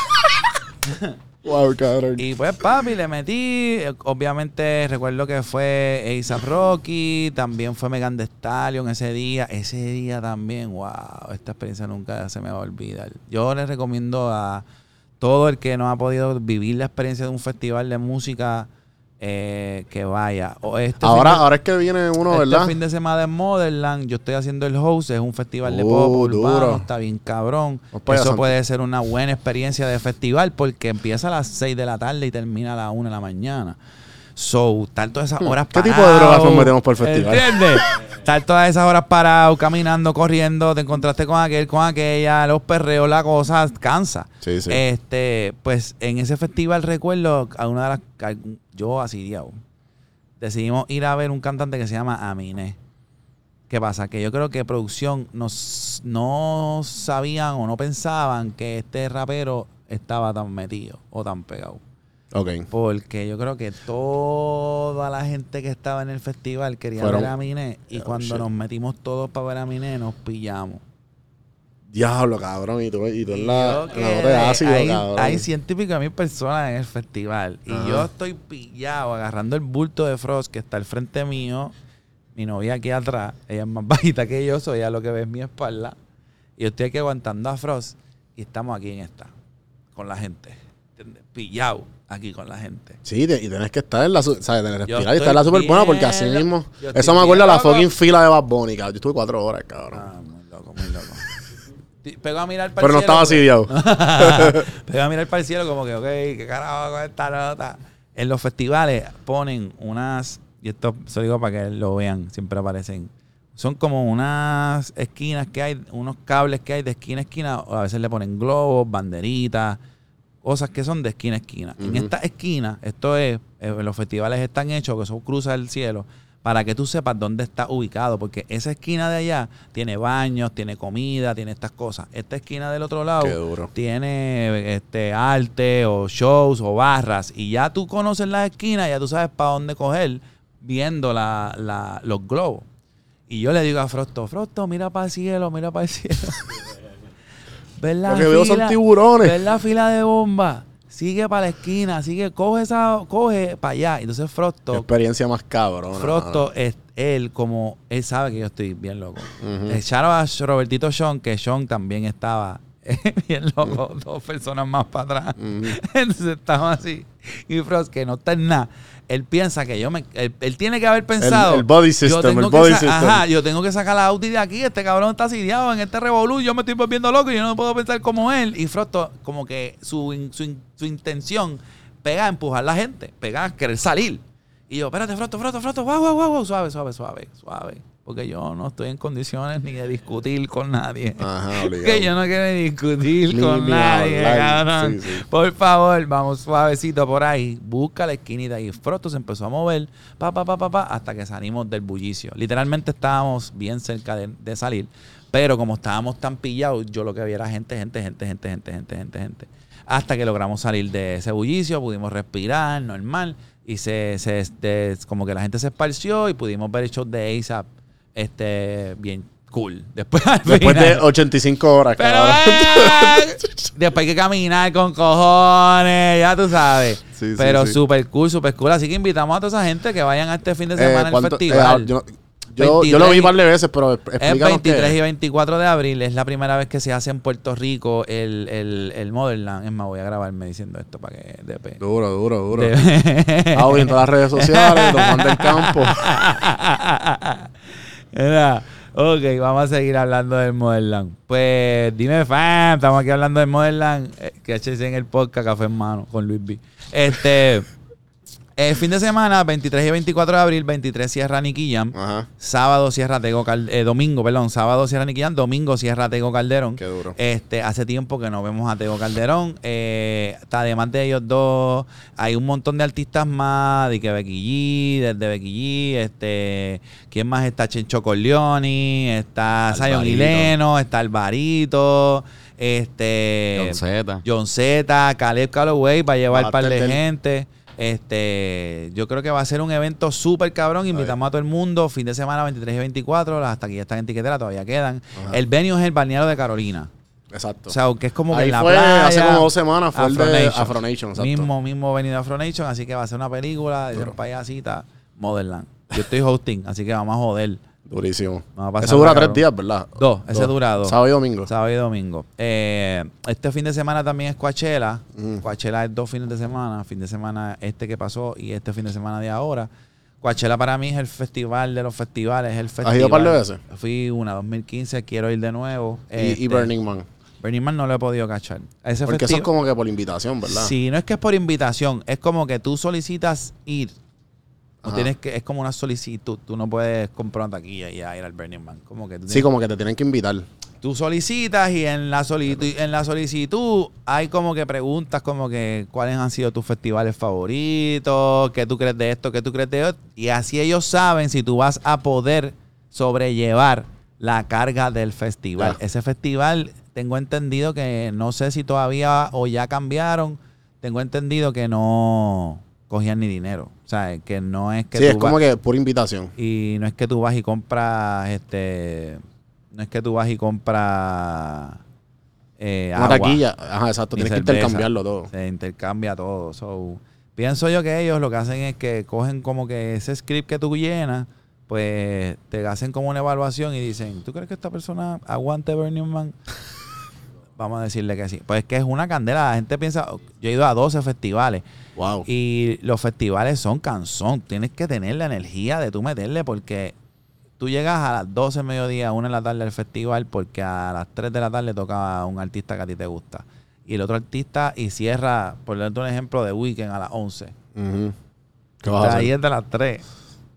Wow, cabrón. Y pues, papi, le metí. eh, Obviamente, recuerdo que fue A$AP Rocky. También fue Megan Thee Stallion ese día. Ese día también, wow. Esta experiencia nunca se me va a olvidar. Yo les recomiendo a todo el que no ha podido vivir la experiencia de un festival de música eh, que vaya. O este ahora, de- ahora es que viene uno, este ¿verdad? fin de semana en Motherland, yo estoy haciendo el host, es un festival de Uh, pop urbano, duro. está bien cabrón. Eso puede ser una buena experiencia de festival porque empieza a las 6 de la tarde y termina a las 1 de la mañana. So, estar todas esas horas Hmm. ¿Qué tipo de drogas nos metemos por el festival? ¿Entiendes? estar todas esas horas parado, caminando, corriendo, te encontraste con aquel, con aquella, los perreos, la cosa, cansa. Sí, sí. Este, pues en ese festival recuerdo a una de las yo así diablo, decidimos ir a ver un cantante que se llama Aminé. ¿Qué pasa? Que yo creo que producción nos, no sabían o no pensaban que este rapero estaba tan metido o tan pegado. Ok. Porque yo creo que toda la gente que estaba en el festival quería Fueron- ver a Miné y Oh, cuando shit. nos metimos todos para ver a Miné nos pillamos. Diablo, cabrón. Y tú, y tú en la, en la de ácido, hay, cabrón. hay ciento y pico de mil personas en el festival. Y Ajá. yo estoy pillado agarrando el bulto de Frost que está al frente mío. Mi novia aquí atrás. Ella es más bajita que yo, soy ella lo que ve es mi espalda. Y yo estoy aquí aguantando a Frost. Y estamos aquí en esta. Con la gente. ¿entiendes? Pillado aquí con la gente. Sí, y tienes que estar en la, ¿sabes? Tener Yo respirar y estar en la super buena porque así mismo. Eso me acuerda a la fucking fila de Bad Bunny, cabrón. Yo estuve cuatro horas, cabrón. Ah, muy loco, muy loco. Ti- Pego a mirar para Pero no el cielo, estaba así. Pego a mirar para el cielo como que, ok, qué carajo con esta nota. En los festivales ponen unas, y esto se lo digo para que lo vean, siempre aparecen. Son como unas esquinas que hay, unos cables que hay de esquina a esquina. o A veces le ponen globos, banderitas, cosas que son de esquina a esquina. En esta esquina, esto es, eh, los festivales están hechos, que eso cruza el cielo, para que tú sepas dónde está ubicado, porque esa esquina de allá tiene baños, tiene comida, tiene estas cosas. Esta esquina del otro lado tiene este arte o shows o barras y ya tú conoces la esquina, ya tú sabes para dónde coger viendo la, la- los globos. Y yo le digo a Frosto, Frosto, mira para el cielo, mira para el cielo. ¿Ves la Lo que veo son fila? tiburones. ¿Ves la fila de bomba? Sigue para la esquina, sigue, coge esa, coge para allá. Entonces Qué Frosto, experiencia más cabrón. Frosto es él como, él sabe que yo estoy bien loco. Out a Robertito Sean, que Sean también estaba bien loco, dos personas más para atrás. Ujú. Entonces estamos así. Y Frost, que no está en nada. Él piensa que yo me. Él, él tiene que haber pensado. el body yo system, el body system. Ajá, yo tengo que sacar la Audi de aquí. Este cabrón está asediado en este revolú. Yo me estoy volviendo loco y yo no puedo pensar como él. Y Frosto, como que su, su, su intención pega a empujar a la gente, pega a querer salir. Y yo, espérate, Frosto, Frosto, guau, guau, guau, guau, suave, suave, suave, suave. Porque yo no estoy en condiciones ni de discutir con nadie. Ajá. Que yo no quiero discutir Ni- con ni nadie, hablar. cabrón. Sí, sí. Por favor, vamos suavecito por ahí. Busca la esquinita y Frosto se empezó a mover, pa, pa, pa, pa, pa, hasta que salimos del bullicio. Literalmente estábamos bien cerca de, de salir, pero como estábamos tan pillados, yo lo que había era gente, gente, gente, gente, gente, gente, gente, gente. Hasta que logramos salir de ese bullicio, pudimos respirar normal y se, se como que la gente se esparció y pudimos ver el show de ASAP este, bien cool. Después, al Después de final- 85 horas, pero eh, después hay que caminar con cojones, ya tú sabes. Sí, pero sí. super cool, super cool. Así que invitamos a toda esa gente que vayan a este fin de Eh, semana al ¿cuánto- festival. eh, yo, yo- yo lo 23 vi de veces, pero es explícanos 23 qué y es. 24 de abril. Es la primera vez que se hace en Puerto Rico el, el, el Motherland. Es más, voy a grabarme diciendo esto para que DP. Duro, duro, duro. De- Ah, en todas las redes sociales, Juan del Campo. Ok, vamos a seguir hablando del Motherland. Pues dime, fan, estamos aquí hablando del Motherland. eh, que en el podcast Café en Mano con Luis B. Este, El fin de semana, 23 y 24 de abril, 23 cierra. Ajá. Sábado cierra Tego Cal- eh, domingo, perdón, sábado cierra Jam, domingo cierra Tego Calderón. Qué duro. Este, hace tiempo que no vemos a Tego Calderón. Eh, está además de ellos dos, hay un montón de artistas más, de que Becky G, desde Becky G, este, ¿quién más está? Chencho Corleone, está Zion. Hileno, está Alvarito, este John Z. John Z, Caleb Calloway va a llevar un par de gente. Este, yo creo que va a ser un evento súper cabrón. Invitamos a todo el mundo. Fin de semana 23 y 24. Hasta aquí ya están en tiquetera, todavía quedan. Ajá. El venue es el balneario de Carolina. Exacto. O sea, que es como que Ahí en la fue playa. hace como dos semanas, fue el de Afronation. Mismo, mismo venue de Afronation. Así que va a ser una película de Duro. payasita Motherland. Yo estoy hosting, así que vamos a joder. Durísimo. Pasar Eso dura tres días, ¿verdad? Dos, ese dura dos. Sábado y domingo. Sábado y domingo. Eh, este fin de semana también es Coachella. Ujú. Coachella es dos fines de semana. Fin de semana este que pasó y este fin de semana de ahora. Coachella para mí es el festival de los festivales. Es el festival. ¿Has ido un par de veces? Fui una, 2015. Quiero ir de nuevo. Y, y Este, Burning Man. Burning Man no lo he podido cachar. Ese Porque eso es como que por invitación, ¿verdad? Sí, no es que es por invitación. Es como que tú solicitas ir. Tú tienes que, es como una solicitud. Tú no puedes comprar una taquilla y ya ir al Burning Man. Como que tú Sí, como que te tienen que invitar. Tú solicitas y en la, solitu- en la solicitud hay como que preguntas como que cuáles han sido tus festivales favoritos, qué tú crees de esto, qué tú crees de otro. Y así ellos saben si tú vas a poder sobrellevar la carga del festival. Ya. Ese festival, tengo entendido que no sé si todavía o ya cambiaron, tengo entendido que no cogían ni dinero. O sea, que no es que sí, tú es como vas- que por invitación. y no es que tú vas y compras, este, no es que tú vas y compras eh, Una agua, taquilla. Ajá, exacto. Tienes que intercambiarlo todo. Se intercambia todo. So, pienso yo que ellos lo que hacen es que cogen como que ese script que tú llenas, pues te hacen como una evaluación y dicen, ¿tú crees que esta persona aguante Burning Man? Vamos a decirle que sí. Pues es que es una candela. La gente piensa, yo he ido a 12 festivales. Wow. Y los festivales son cansón. Tienes que tener la energía de tú meterle porque tú llegas a las 12 del mediodía, 1 de la tarde al festival porque a las 3 de la tarde toca un artista que a ti te gusta. Y el otro artista y cierra, por darte un ejemplo, de Weekend a las 11. Ujú. ¿Qué O vas sea, a ahí es de las 3.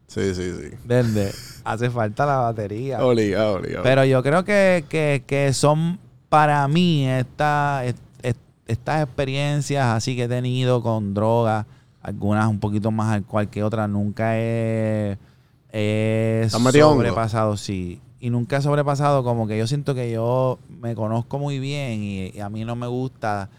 Sí, sí, sí. ¿Entiendes? Hace falta la batería. Obligado, obligado. Pero yo creo que, que, que son para mí esta, est- est- estas experiencias así que he tenido con drogas, algunas un poquito más alcohol que otras, nunca he, sobrepasado, sí. Y nunca he sobrepasado como que yo siento que yo me conozco muy bien y, y a mí no me gusta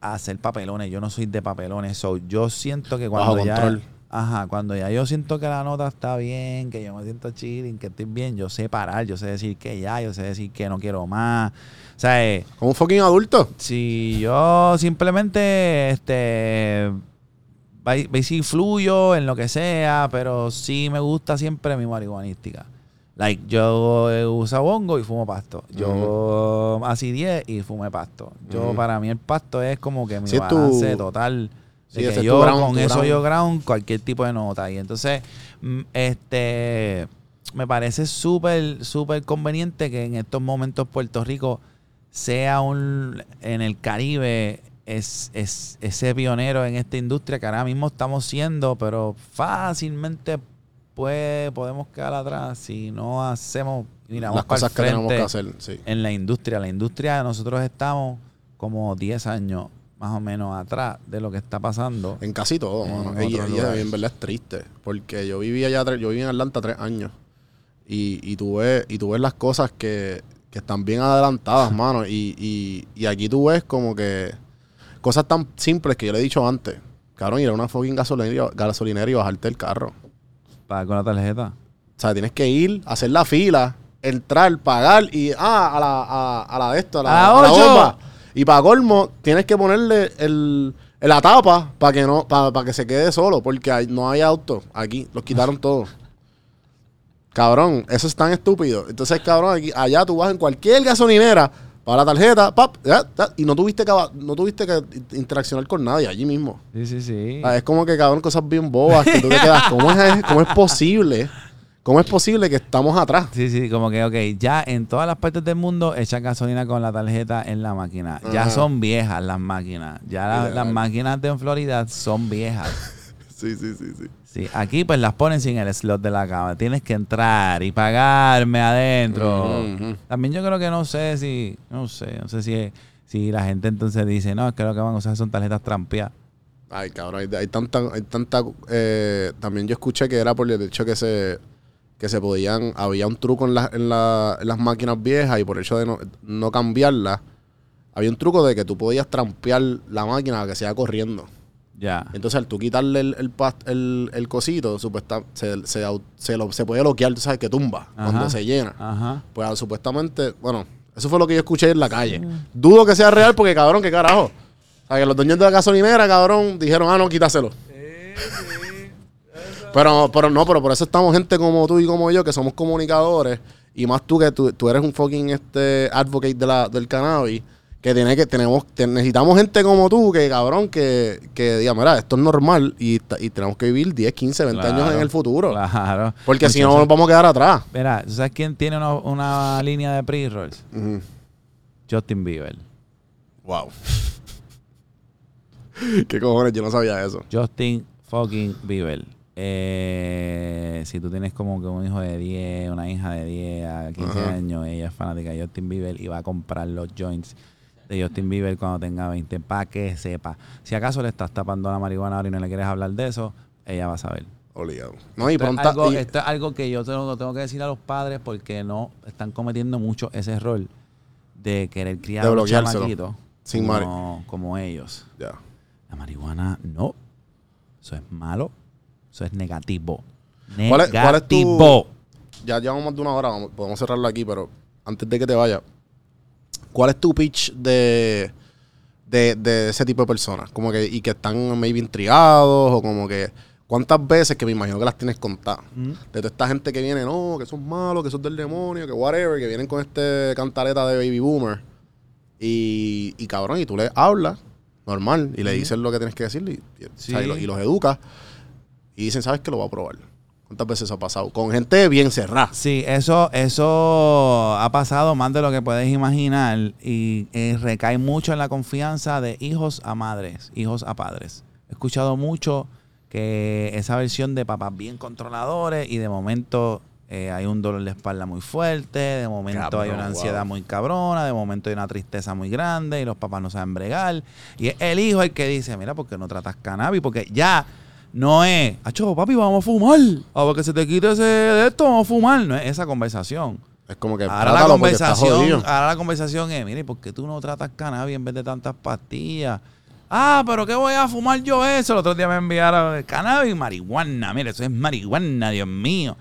hacer papelones. Yo no soy de papelones. So, yo siento que cuando Bajo ya... control. Ajá, cuando ya yo siento que la nota está bien, que yo me siento chilling, que estoy bien, yo sé parar, yo sé decir que ya, yo sé decir que no quiero más. O sea, eh, Como un fucking adulto. si yo simplemente, este, si fluyo en lo que sea, pero sí me gusta siempre mi marihuanística. Like, yo uso bongo y fumo pasto. Yo así 10 y fumé pasto. Yo, para mí el pasto es como que mi tu- balance total. Sí, ese yo ground, con eso ground. yo ground cualquier tipo de nota. Y entonces, mm, este, me parece súper, súper conveniente que en estos momentos Puerto Rico sea un, en el Caribe, es, es ese pionero en esta industria que ahora mismo estamos siendo, pero fácilmente puede, podemos quedar atrás si no hacemos, miramos Las cosas que tenemos que hacer. Sí. en la industria. La industria, nosotros estamos como 10 años más o menos atrás de lo que está pasando. En casi todo, En mano. Y, en verdad es triste. Porque yo viví allá, yo viví en Atlanta tres años. Y, y, tú ves, y tú ves las cosas que, que están bien adelantadas, mano. Y, y, y aquí tú ves como que cosas tan simples que yo le he dicho antes. Cabrón, ir a una fucking gasolinera, gasolinera y bajarte el carro. Pagar con la tarjeta. O sea, tienes que ir, hacer la fila, entrar, pagar y ah, a la, a, a la de esto, a la, ¡A a la bomba. Y para colmo, tienes que ponerle el, la tapa para que no, para, que se quede solo, porque hay- no hay auto aquí, los quitaron todos. Cabrón, eso es tan estúpido. Entonces, cabrón, aquí, allá tú vas en cualquier gasolinera, para la tarjeta, pap, ya, ya, y no tuviste que no tuviste que interaccionar con nadie allí mismo. Sí, sí, sí. Ah, Es como que, cabrón, cosas bien bobas que tú te quedas. ¿Cómo es, cómo es posible? ¿Cómo es posible que estamos atrás? Sí, sí, como que, ok, ya en todas las partes del mundo echan gasolina con la tarjeta en la máquina. Ya son viejas las máquinas. Ya la- las máquinas de en Florida son viejas. Sí, sí, sí, sí. Sí, aquí pues las ponen sin el slot de la cama. Tienes que entrar y pagarme adentro. También yo creo que no sé si, no sé, no sé si, si la gente entonces dice, no, es que lo que van a usar son tarjetas trampeadas. Ay, cabrón, hay, hay tanta, hay tanta, eh, también yo escuché que era por el hecho que se, que se podían, había un truco en, las- en, la- en las máquinas viejas y por el hecho de no, no cambiarlas, había un truco de que tú podías trampear la máquina a que sea corriendo. Ya. Entonces, al tú quitarle el, el, pas- el, el cosito, supuesta, se, se, se, lo- se puede bloquear, tú sabes, que tumba Ajá. cuando se llena. Ajá. Pues ah, supuestamente, bueno, eso fue lo que yo escuché en la calle. Dudo que sea real porque, cabrón, qué carajo. O sea, que los dueños de la gasolinera, cabrón, dijeron, ah, no, quítaselo. Pero, pero no, pero por eso estamos gente como tú y como yo, que somos comunicadores, y más tú que tú, tú eres un fucking este advocate de la, del cannabis, que tiene que, tenemos, te- necesitamos gente como tú, que cabrón, que, que diga, mira, esto es normal, y, y tenemos que vivir 10, 15, 20 años en el futuro. Claro. Porque si no, nos vamos a quedar atrás. Mira, ¿tú sabes quién tiene una, una línea de pre-rolls? Justin Bieber. Wow. ¿Qué cojones? Yo no sabía eso. Justin fucking Bieber. Eh, si tú tienes como que un hijo de 10, una hija de 10 a 15 Ajá. años, ella es fanática de Justin Bieber y va a comprar los joints de Justin Bieber cuando tenga 20, para que sepa. Si acaso le estás tapando la marihuana ahora y no le quieres hablar de eso, ella va a saber. Obligado. No, y Esto es, pronto. algo, y- esto es algo que yo tengo, tengo que decir a los padres porque no están cometiendo mucho ese error de querer criar De a un chamaquito Sin como, como ellos. La marihuana no. Eso es malo. Eso es negativo. ¿Cuál es- cuál es tu- Negativo. Ya llevamos más de una hora. vamos- podemos cerrarlo aquí, pero antes de que te vaya, ¿cuál es tu pitch de, de, de ese tipo de personas? Como que, y que están maybe intrigados, o como que. ¿Cuántas veces que me imagino que las tienes contadas? Mm. De toda esta gente que viene, no, que son malos, que son del demonio, que whatever, que vienen con este cantaleta de baby boomer. Y, y cabrón, y tú le hablas normal y le dices lo que tienes que decirle y, o sea, y los educas y dicen, ¿sabes que Lo voy a probar. ¿Cuántas veces eso ha pasado? Con gente bien cerrada. Sí, eso, eso ha pasado más de lo que puedes imaginar y eh, recae mucho en la confianza de hijos a madres, hijos a padres. He escuchado mucho que esa versión de papás bien controladores y de momento eh, hay un dolor de espalda muy fuerte, de momento hay una ansiedad wow. muy cabrona, de momento hay una tristeza muy grande y los papás no saben bregar. Y es el hijo el que dice, mira, ¿por qué no tratas cannabis? Porque ya no es, acho, papi, vamos a fumar. A que se te quite ese de esto, vamos a fumar. No es esa conversación. Es como que Ahora la conversación, ahora la conversación es, mire, ¿por qué tú no tratas cannabis en vez de tantas pastillas? Ah, pero ¿qué voy a fumar yo eso? El otro día me enviaron cannabis y marihuana. Mire, eso es marihuana, Dios mío.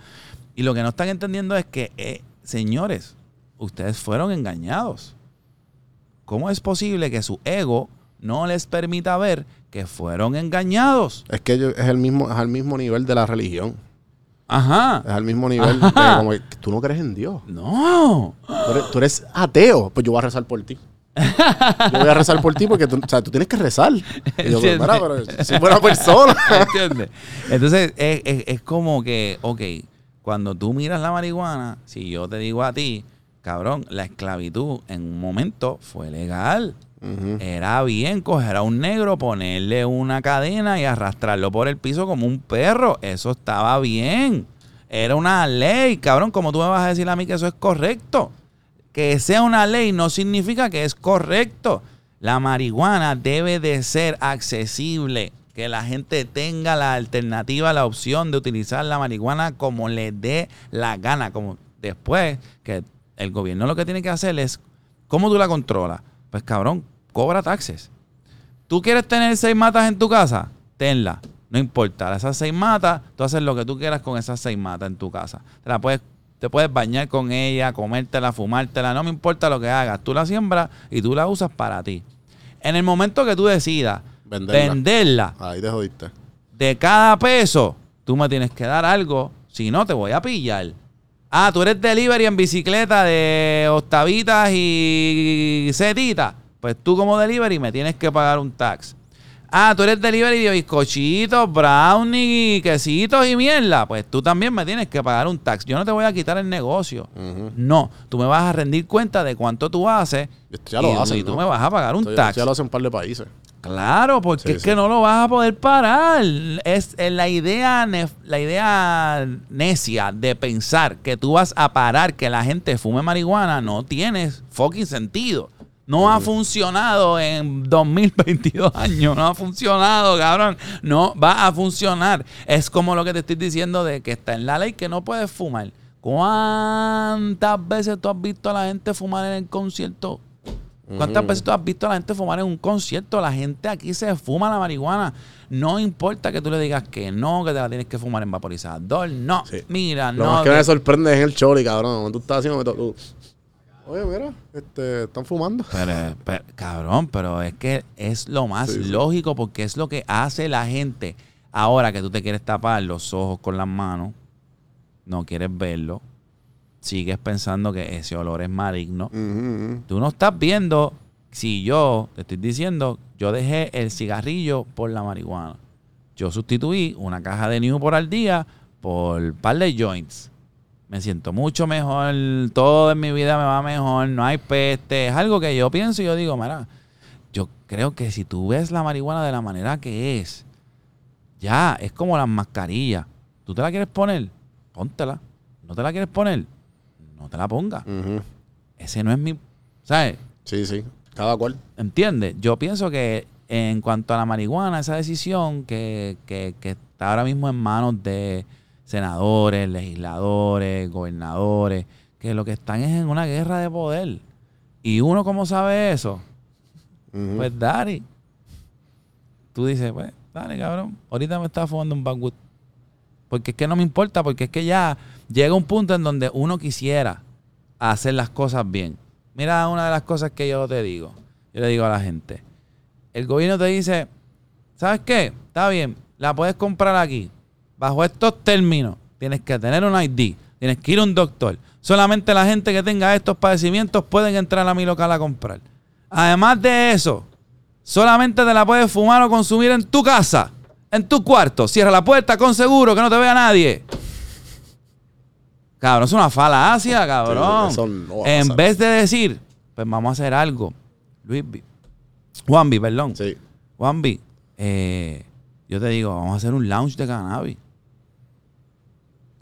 Y lo que no están entendiendo es que, eh, señores, ustedes fueron engañados. ¿Cómo es posible que su ego no les permita ver que fueron engañados? Es que es el mismo, es al mismo nivel de la religión. Ajá. Es al mismo nivel de como que tú no crees en Dios. No. Tú eres, tú eres ateo. Pues yo voy a rezar por ti. Yo voy a rezar por ti porque tú, o sea, tú tienes que rezar. Y yo, pero, Entiende. mira, pero soy buena persona. ¿Entiendes? Entonces, es, es- es como que, ok, cuando tú miras la marihuana, si yo te digo a ti, cabrón, la esclavitud en un momento fue legal. Era bien coger a un negro, ponerle una cadena y arrastrarlo por el piso como un perro. Eso estaba bien. Era una ley, cabrón. como tú me vas a decir a mí que eso es correcto? Que sea una ley no significa que es correcto. La marihuana debe de ser accesible. Que la gente tenga la alternativa, la opción de utilizar la marihuana como le dé la gana. Como después que el gobierno lo que tiene que hacer es, ¿cómo tú la controlas? Pues cabrón, cobra taxes. ¿Tú quieres tener seis matas en tu casa? Tenla. No importa. Esas seis matas, tú haces lo que tú quieras con esas seis matas en tu casa. Te, la puedes, te puedes bañar con ella, comértela, fumártela. No me importa lo que hagas. Tú la siembras y tú la usas para ti. En el momento que tú decidas Venderla. venderla Ahí te jodiste. de cada peso, tú me tienes que dar algo. Si no, te voy a pillar. Ah, tú eres delivery en bicicleta de octavitas y setitas. Pues tú como delivery me tienes que pagar un tax. Ah, tú eres delivery de bizcochitos, brownie, quesitos y mierda. Pues tú también me tienes que pagar un tax. Yo no te voy a quitar el negocio. No, tú me vas a rendir cuenta de cuánto tú haces Esto ya lo y, hacen, y tú ¿no? me vas a pagar un Esto ya- tax. Ya lo hacen un par de países. Claro, porque Sí, es sí. que no lo vas a poder parar. Es la idea, nef- la idea necia de pensar que tú vas a parar que la gente fume marihuana no tiene fucking sentido. No ha funcionado en 2022 años. No ha funcionado, cabrón. No va a funcionar. Es como lo que te estoy diciendo de que está en la ley que no puedes fumar. ¿Cuántas veces tú has visto a la gente fumar en el concierto? ¿Cuántas veces tú has visto a la gente fumar en un concierto? La gente aquí se fuma la marihuana. No importa que tú le digas que no, que te la tienes que fumar en vaporizador. No, Sí. mira, Lo no. más que que- me sorprende es el choli, cabrón. Cuando tú estás haciendo... tú- Oye, mira, este, están fumando. Pero, pero, cabrón, pero es que es lo más Sí, sí. lógico porque es lo que hace la gente. Ahora que tú te quieres tapar los ojos con las manos, no quieres verlo, sigues pensando que ese olor es maligno. Tú no estás viendo si yo te estoy diciendo, yo dejé el cigarrillo por la marihuana. Yo sustituí una caja de Newport al día por un par de joints. Me siento mucho mejor, todo en mi vida me va mejor, no hay peste. Es algo que yo pienso y yo digo, mira, yo creo que si tú ves la marihuana de la manera que es, ya, es como las mascarillas. ¿Tú te la quieres poner? Póntela. ¿No te la quieres poner? No te la pongas. Ese no es mi... ¿Sabes? Sí, sí. Cada cual. ¿Entiendes? Yo pienso que en cuanto a la marihuana, esa decisión que, que- que está ahora mismo en manos de senadores, legisladores, gobernadores, que lo que están es en una guerra de poder. Y uno, ¿cómo sabe eso? Pues Dari. Tú dices, pues, dale, cabrón. Ahorita me está fumando un backwood. Porque es que no me importa, porque es que ya llega un punto en donde uno quisiera hacer las cosas bien. Mira una de las cosas que yo te digo. Yo le digo a la gente. El gobierno te dice, ¿sabes qué? Está bien, la puedes comprar aquí. Bajo estos términos, tienes que tener un ID, tienes que ir a un doctor. Solamente la gente que tenga estos padecimientos pueden entrar a mi local a comprar. Además de eso, solamente te la puedes fumar o consumir en tu casa, en tu cuarto. Cierra la puerta con seguro, que no te vea nadie. Cabrón, es una falacia, cabrón. eso no va a en pasar. vez de decir, pues vamos a hacer algo. Luis B. Juanvi, perdón. Sí. Juanvi, eh, yo te digo, vamos a hacer un lounge de cannabis.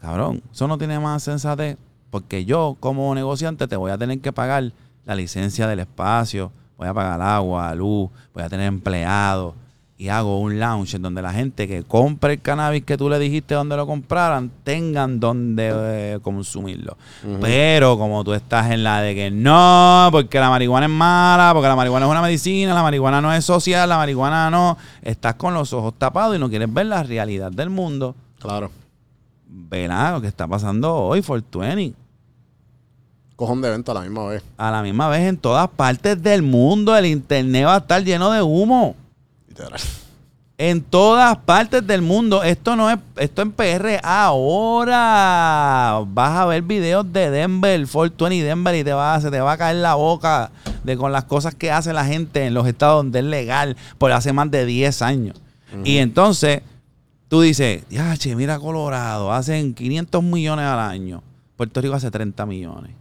Cabrón, eso no tiene más sensatez. Porque yo, como negociante, te voy a tener que pagar la licencia del espacio, voy a pagar agua, luz, voy a tener empleados. Y hago un lounge en donde la gente que compre el cannabis que tú le dijiste donde lo compraran, tengan donde eh, consumirlo. Pero como tú estás en la de que no, porque la marihuana es mala, porque la marihuana es una medicina, la marihuana no es social, la marihuana no, estás con los ojos tapados y no quieres ver la realidad del mundo. Claro. Verá lo que está pasando hoy, 420. Cojón de venta a la misma vez. A la misma vez en todas partes del mundo el internet va a estar lleno de humo. Literal. En todas partes del mundo. Esto no es, esto en PR ahora. Vas a ver videos de Denver, 420 Denver y te va, se te va a caer la boca de con las cosas que hace la gente en los estados donde es legal por hace más de 10 años. Y entonces tú dices, ya, che, mira Colorado, hacen 500 millones al año. Puerto Rico hace 30 millones.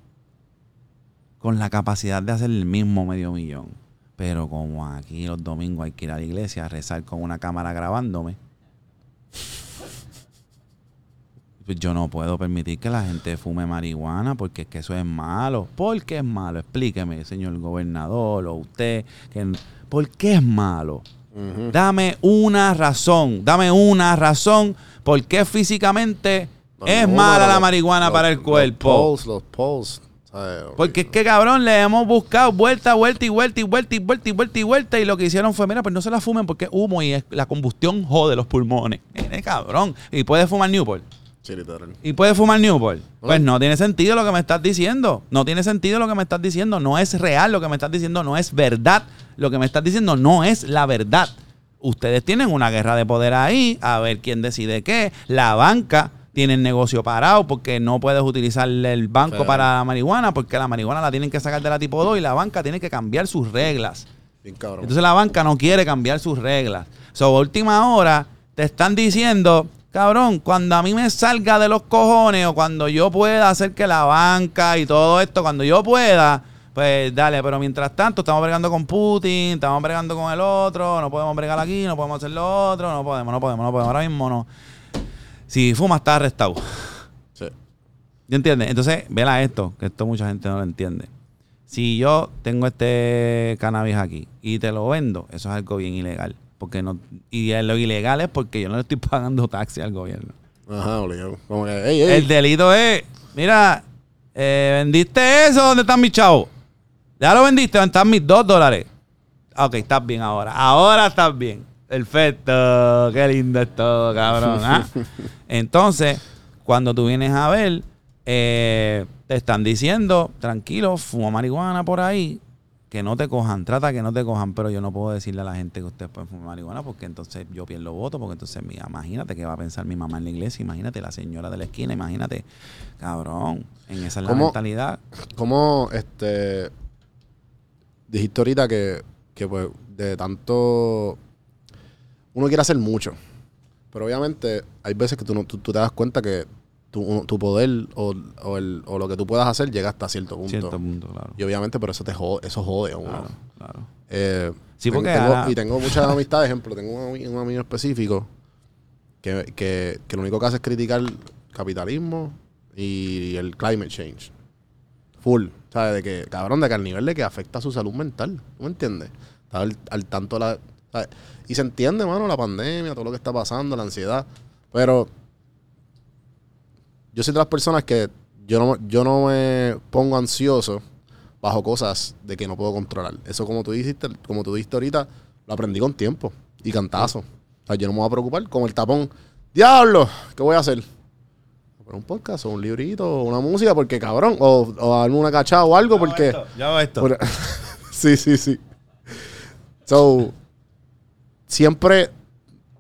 Con la capacidad de hacer el mismo medio millón. Pero como aquí los domingos hay que ir a la iglesia a rezar con una cámara grabándome, pues yo no puedo permitir que la gente fume marihuana porque es que eso es malo. ¿Por qué es malo? Explíqueme, señor gobernador o usted. Que, ¿Por qué es malo? Dame una razón, dame una razón por qué físicamente es mala la marihuana para el cuerpo. Los polls, los polls. Porque es que cabrón, le hemos buscado vuelta, vuelta y vuelta y vuelta y vuelta y vuelta y vuelta. Y lo que hicieron fue, mira, pues no se la fumen porque es humo y es- la combustión jode los pulmones. Cabrón. Y puedes fumar Newport. Sí, literal. Y puedes fumar Newport. Pues no tiene sentido lo que me estás diciendo. No tiene sentido lo que me estás diciendo. No es real lo que me estás diciendo. No es verdad. Lo que me estás diciendo no es la verdad. Ustedes tienen una guerra de poder ahí, a ver quién decide qué. La banca tiene el negocio parado porque no puedes utilizar el banco Federal. para la marihuana porque la marihuana la tienen que sacar de la tipo 2 y la banca tiene que cambiar sus reglas. Bien cabrón. Entonces la banca no quiere cambiar sus reglas. So, última hora te están diciendo, cabrón, cuando a mí me salga de los cojones o cuando yo pueda hacer que la banca y todo esto, cuando yo pueda, Pues dale, pero mientras tanto estamos bregando con Putin, estamos bregando con el otro, no podemos bregar aquí, no podemos hacer lo otro, no podemos, no podemos, no podemos. Ahora mismo no. Si fuma, está arrestado. Sí. ¿Ya entiendes? Entonces, vela esto, que esto mucha gente no lo entiende. Si yo tengo este cannabis aquí y te lo vendo, eso es algo bien ilegal. Porque no, y lo ilegal es porque yo no le estoy pagando taxi al gobierno. Ajá, obligado. Como que, ey, ey. El delito es, mira, eh, vendiste eso, ¿dónde están mis chavos? Ya lo vendiste, ¿dónde están mis dos dólares? Ah, Ok, estás bien ahora. Ahora estás bien. Perfecto. Qué lindo es todo, cabrón. ¿ah? Entonces, cuando tú vienes a ver, eh, te están diciendo, tranquilo, fuma marihuana por ahí, que no te cojan, trata que no te cojan, pero yo no puedo decirle a la gente que ustedes pueden fumar marihuana porque entonces yo pierdo voto, porque entonces, mira, imagínate qué va a pensar mi mamá en la iglesia, imagínate la señora de la esquina, imagínate, cabrón, en esa es la mentalidad. ¿Cómo este dijiste ahorita que, que pues de tanto uno quiere hacer mucho? Pero obviamente hay veces que tú, no, tú, tú te das cuenta que tu, tu poder o, o el- o lo que tú puedas hacer llega hasta cierto punto. Cierto punto, claro. Y obviamente pero eso te jode, eso jode a uno. Claro, claro. Eh, Sí, porque tengo, y tengo muchas amistades, ejemplo, tengo un, ami- un amigo específico que, que, que lo único que hace es criticar el capitalismo y el climate change. Full. ¿Sabes? De que, cabrón, de que al nivel de que afecta a su salud mental. ¿No me entiendes? Está al, al tanto la. ¿Sabes? Y se entiende, mano, la pandemia, todo lo que está pasando, la ansiedad. Pero yo soy de las personas que yo no, yo no me pongo ansioso bajo cosas de que no puedo controlar. Eso como tú dijiste, como tú dijiste ahorita, lo aprendí con tiempo y cantazo. O sea, yo no me voy a preocupar como el tapón. Diablo, ¿qué voy a hacer? Un podcast o un librito o una música porque cabrón, o, o darme una cachada o algo porque... Yo hago esto. por- sí, sí, sí. So, siempre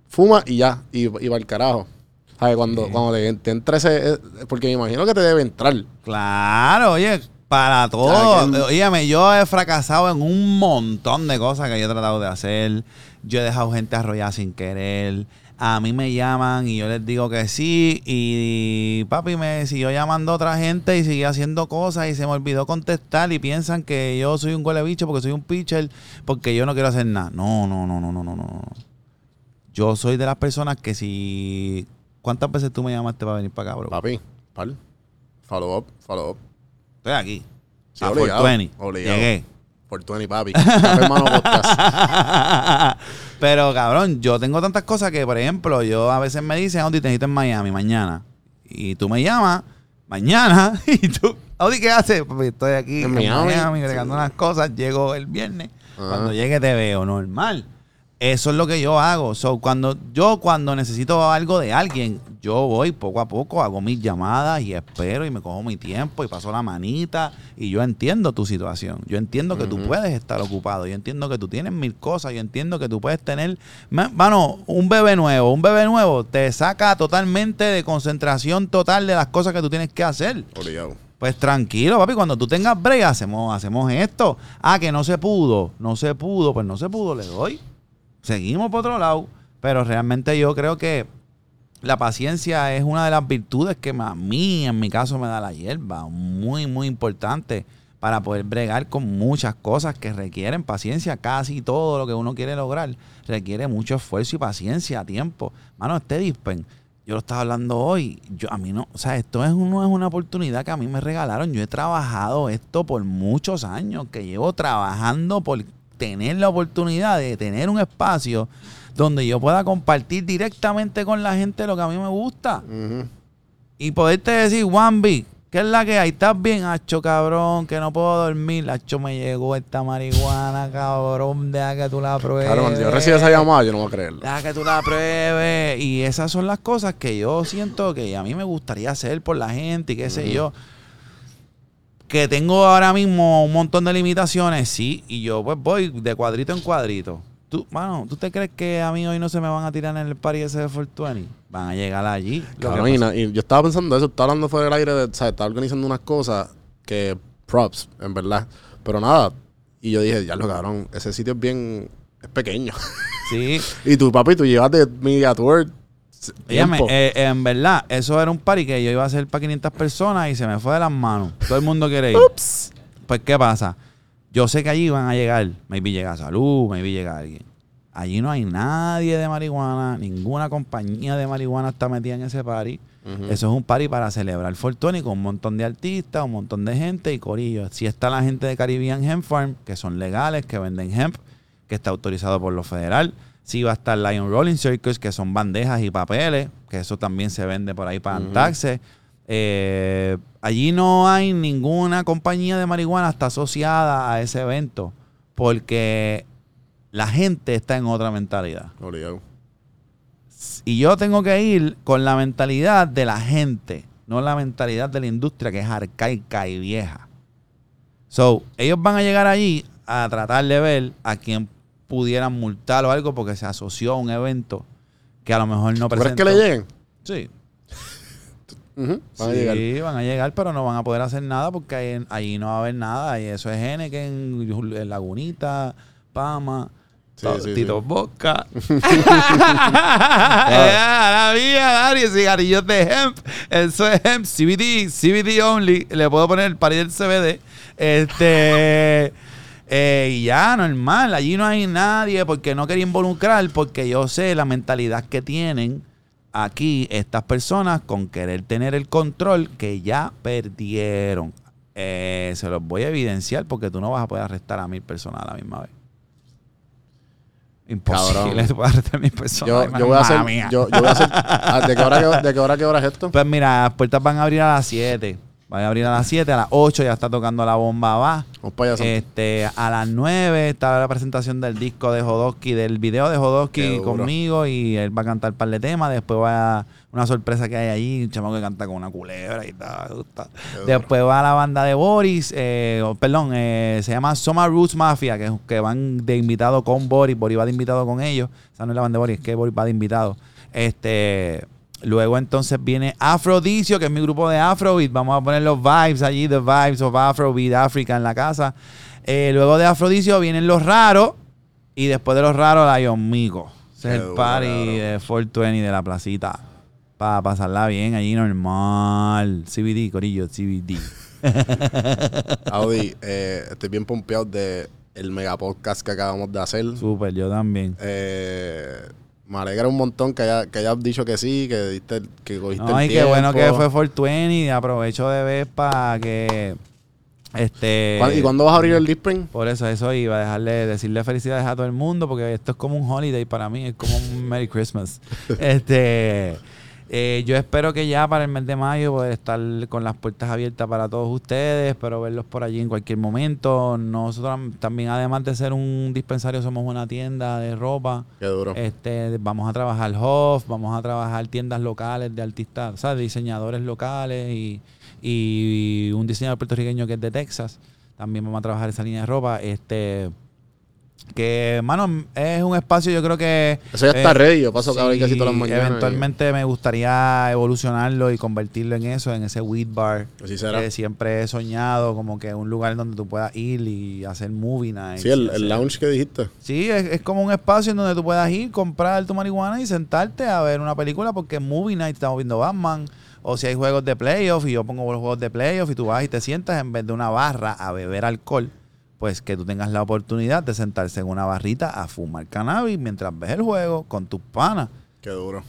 fuma y ya, y, y va al carajo. ¿Sabes? Cuando, cuando te, te entra ese... eh, Porque me imagino que te debe entrar. Claro, oye, para todo. Óyeme, yo he fracasado en un montón de cosas que yo he tratado de hacer. Yo he dejado gente arrollada sin querer. A mí me llaman y yo les digo que sí. Y papi me siguió llamando a otra gente y seguía haciendo cosas y se me olvidó contestar y piensan que yo soy un huele bicho porque soy un pitcher porque yo no quiero hacer nada. No, no, no, no, no, no, no. Yo soy de las personas que si... ¿Cuántas veces tú me llamaste para venir para acá, bro? Papi, pal. Follow up, follow up. Estoy aquí. Sí, a obligado, 420. obligado. Llegué. Por 20, papi. Pero cabrón, yo tengo tantas cosas que, por ejemplo, yo a veces me dicen, Audi, te necesito en Miami mañana. Y tú me llamas mañana y tú, Audi, ¿qué haces? Estoy aquí En en, Miami. Miami, agregando unas cosas. Llego el viernes. Cuando llegue te veo normal. Eso es lo que yo hago. So, cuando yo cuando necesito algo de alguien, yo voy poco a poco, hago mis llamadas y espero y me cojo mi tiempo y paso la manita y yo entiendo tu situación. Yo entiendo que tú puedes estar ocupado. Yo entiendo que tú tienes mil cosas. Yo entiendo que tú puedes tener, ma- mano, un bebé nuevo. Un bebé nuevo te saca totalmente de concentración total de las cosas que tú tienes que hacer. Obligado. Pues tranquilo, papi, cuando tú tengas break, hacemos, hacemos esto. Ah, que no se pudo, no se pudo, pues no se pudo, le doy. Seguimos por otro lado. Pero realmente yo creo que la paciencia es una de las virtudes que a mí, en mi caso, me da la hierba. Muy, muy importante para poder bregar con muchas cosas que requieren paciencia. Casi todo lo que uno quiere lograr requiere mucho esfuerzo y paciencia tiempo. Mano, este dispen, yo lo estaba hablando hoy. Yo, a mí no, o sea, esto es, no es una oportunidad que a mí me regalaron. Yo he trabajado esto por muchos años, que llevo trabajando por tener la oportunidad de tener un espacio donde yo pueda compartir directamente con la gente lo que a mí me gusta. Ujú. Y poderte decir, Wambi, ¿qué es la que hay? ¿Estás bien, Hacho, cabrón? Que no puedo dormir. Hacho, me llegó esta marihuana, cabrón. Deja que tú la pruebes. Claro, cuando yo recibo esa llamada, yo no voy a creerlo. Deja que tú la pruebes. Y esas son las cosas que yo siento que a mí me gustaría hacer por la gente y qué sé yo. Que tengo ahora mismo un montón de limitaciones, sí. Y yo pues voy de cuadrito en cuadrito. Tú, mano, ¿tú te crees que a mí hoy no se me van a tirar en el party ese de 420? Van a llegar allí. Cabrón, y, yo estaba pensando eso, estaba hablando fuera del aire, de, o sea, estaba organizando unas cosas que props, en verdad. Pero nada, y yo dije, ya lo cabrón, ese sitio es bien, es pequeño. Sí. y tu papi, tú llevas de Media Tour Óyeme, eh, en verdad, eso era un party que yo iba a hacer para 500 personas y se me fue de las manos. Todo el mundo quiere ir. Pues, ¿qué pasa? Yo sé que allí van a llegar, maybe llega Salud, maybe llega alguien. Allí no hay nadie de marihuana, ninguna compañía de marihuana está metida en ese party. Eso es un party para celebrar Fortuny con un montón de artistas, un montón de gente y corillos. Si está la gente de Caribbean Hemp Farm, que son legales, que venden hemp, que está autorizado por lo federal. Si va a estar Lion Rolling Circus, que son bandejas y papeles, que eso también se vende por ahí para taxes. Eh, allí no hay ninguna compañía de marihuana está asociada a ese evento porque la gente está en otra mentalidad. Obligado. Y yo tengo que ir con la mentalidad de la gente, no la mentalidad de la industria que es arcaica y vieja. So, ellos van a llegar allí a tratar de ver a quién pudieran multar o algo porque se asoció a un evento que a lo mejor no ¿Tú crees presentó. que le lleguen? Sí. Van a llegar. van a llegar, pero no van a poder hacer nada porque ahí, ahí no va a haber nada. Y eso es Henneken, en Lagunita, Pama, Sí, to- sí, Tito. Bosca. la mía, Dari, cigarrillos de hemp. Eso es hemp, CBD, CBD only. Le puedo poner el pari del CBD. Este. Eh, y ya, normal. Allí no hay nadie porque no quería involucrar, porque yo sé la mentalidad que tienen aquí estas personas con querer tener el control que ya perdieron. Eh, se los voy a evidenciar porque tú no vas a poder arrestar a mil personas a la misma vez. Imposible, tú puedes arrestar a mil personas. Yo, yo voy a hacer. Yo, yo voy a hacer. ¿De qué hora, de qué hora, qué hora es esto? Pues mira, las puertas van a abrir a las 7. Van a abrir a las 7, a las 8 ya está tocando la bomba va. Este, a las 9 está la presentación del disco de Jodosky, del video de Jodosky conmigo y él va a cantar un par de temas. Después va a una sorpresa que hay allí, un chamaco que canta con una culebra y tal. Después va la banda de Boris, eh, oh, perdón, eh, se llama Soma Roots Mafia, que, que van de invitado con Boris, Boris va de invitado con ellos. Esa no es la banda de Boris, es que Boris va de invitado. Este, luego entonces viene Afrodicio, que es mi grupo de Afrobeat. Vamos a poner los vibes allí, the vibes of Afrobeat Africa en la casa. Eh, luego de Afrodicio vienen los raros y después de los raros Lion Mico. Ese es el party cabrón. de 420 de la placita. Para pasarla bien allí normal. CBD, Corillo, CBD. Audi, eh, estoy bien pompeado de el mega podcast que acabamos de hacer. Súper, yo también. Eh, me alegra un montón que, haya, que hayas dicho que sí, que diste, que cogiste No, el y qué bueno que tiempo. fue 420 y aprovecho de ver para que este ¿Cuándo- ¿Y cuándo vas a abrir el Disprint? por eso eso iba a dejarle decirle felicidades a todo el mundo porque esto es como un holiday para mí, es como un Merry Christmas. este eh, yo espero que ya para el mes de mayo poder estar con las puertas abiertas para todos ustedes, espero verlos por allí en cualquier momento. Nosotros también, además de ser un dispensario, somos una tienda de ropa. Qué duro. Este, vamos a trabajar Hoff, vamos a trabajar tiendas locales de artistas, o sea, de diseñadores locales y, y un diseñador puertorriqueño que es de Texas. También vamos a trabajar esa línea de ropa. Este, que, mano, es un espacio, yo creo que. Eso ya está eh, ready. Yo paso cada sí, casi todas las mañanas. Eventualmente me gustaría evolucionarlo y convertirlo en eso, en ese weed bar. Así será. Que siempre he soñado, como que un lugar donde tú puedas ir y hacer movie nights. Sí, el, el lounge que dijiste. Sí, es, es como un espacio en donde tú puedas ir, comprar tu marihuana y sentarte a ver una película porque en Movie Night estamos viendo Batman. O si hay juegos de playoff y yo pongo los juegos de playoff y tú vas y te sientas en vez de una barra a beber alcohol, pues que tú tengas la oportunidad de sentarse en una barrita a fumar cannabis mientras ves el juego con tus panas. Qué duro.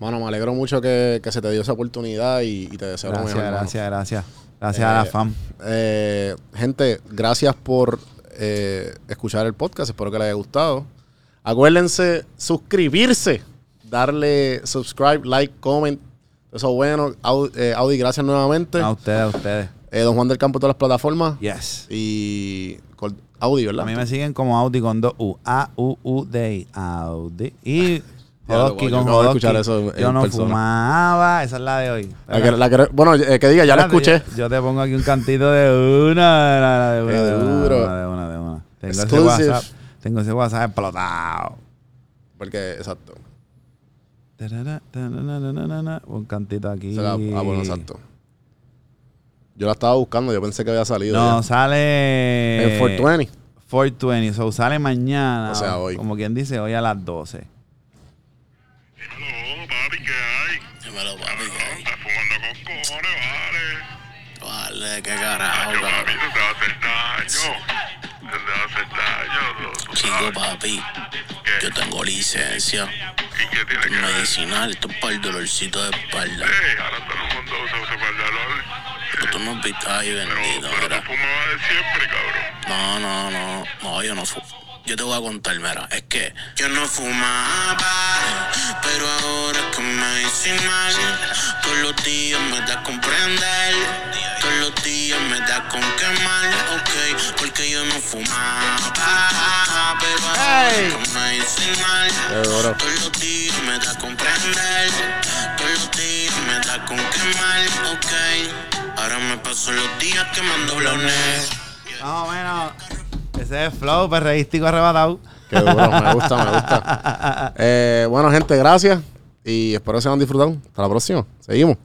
Mano, me alegro mucho que, que se te dio esa oportunidad y, y te deseo lo Gracias, mejor. mano. gracias, gracias. Gracias a la Eh, fam. Eh, gente, gracias por eh, escuchar el podcast. Espero que les haya gustado. Acuérdense suscribirse, darle subscribe, like, comment. Eso bueno. Audi, Audi, gracias nuevamente. A ustedes, a ustedes. Eh, Don Juan del Campo, todas las plataformas. Yes. Y con Audi, ¿verdad? A mí me siguen como Audi con dos U. A-U-U-D-I. Audi. Y yo con Jodosky. escuchar eso Yo no persona. fumaba. Esa es la de hoy. La que- la que- bueno, eh, que diga, ya la escuché. Yo, yo te pongo aquí un cantito de una, de una, de una, de una, duro. de una, de una, de una. Tengo ese. WhatsApp. Tengo ese WhatsApp explotado. Porque, exacto. Un cantito aquí. Ah, bueno, exacto. Yo la estaba buscando, yo pensé que había salido. No, ya. sale. en 420. 420. So sale mañana. O sea, hoy. Como quien dice, hoy a las 12. Dímelo, papi, ¿qué hay? Dímelo, papi. Cabrón, estás fumando con cojones, vale. Vale, qué carajo, Yo, cabrón. papi, eso te va a hacer daño. digo, papi, yo tengo licencia. ¿Y qué tiene que ver? Medicinal, esto es para el dolorcito de espalda. Eh, ahora todo el mundo usa usa para el dolor. Pero tú no viste, ay, Pero, bendito, pero mira. tú fumabas de siempre, cabrón. No, no, no, no, yo no fumo. Yo te voy a contar, mira, es que yo no fumaba, pero ahora es que me hice mal. Todos los días me da con prender, todos los días me da con quemar, ok, porque yo no fumaba, pero ahora que me hice mal. Todos los días me da con prender, todos los días me da con quemar, ok. Ahora me paso los días quemando blones. Más o menos. Ese es flow perreístico arrebatado. Qué duro, me gusta, me gusta. Eh, bueno, gente, gracias. Y espero que se hayan disfrutado. Hasta la próxima. Seguimos.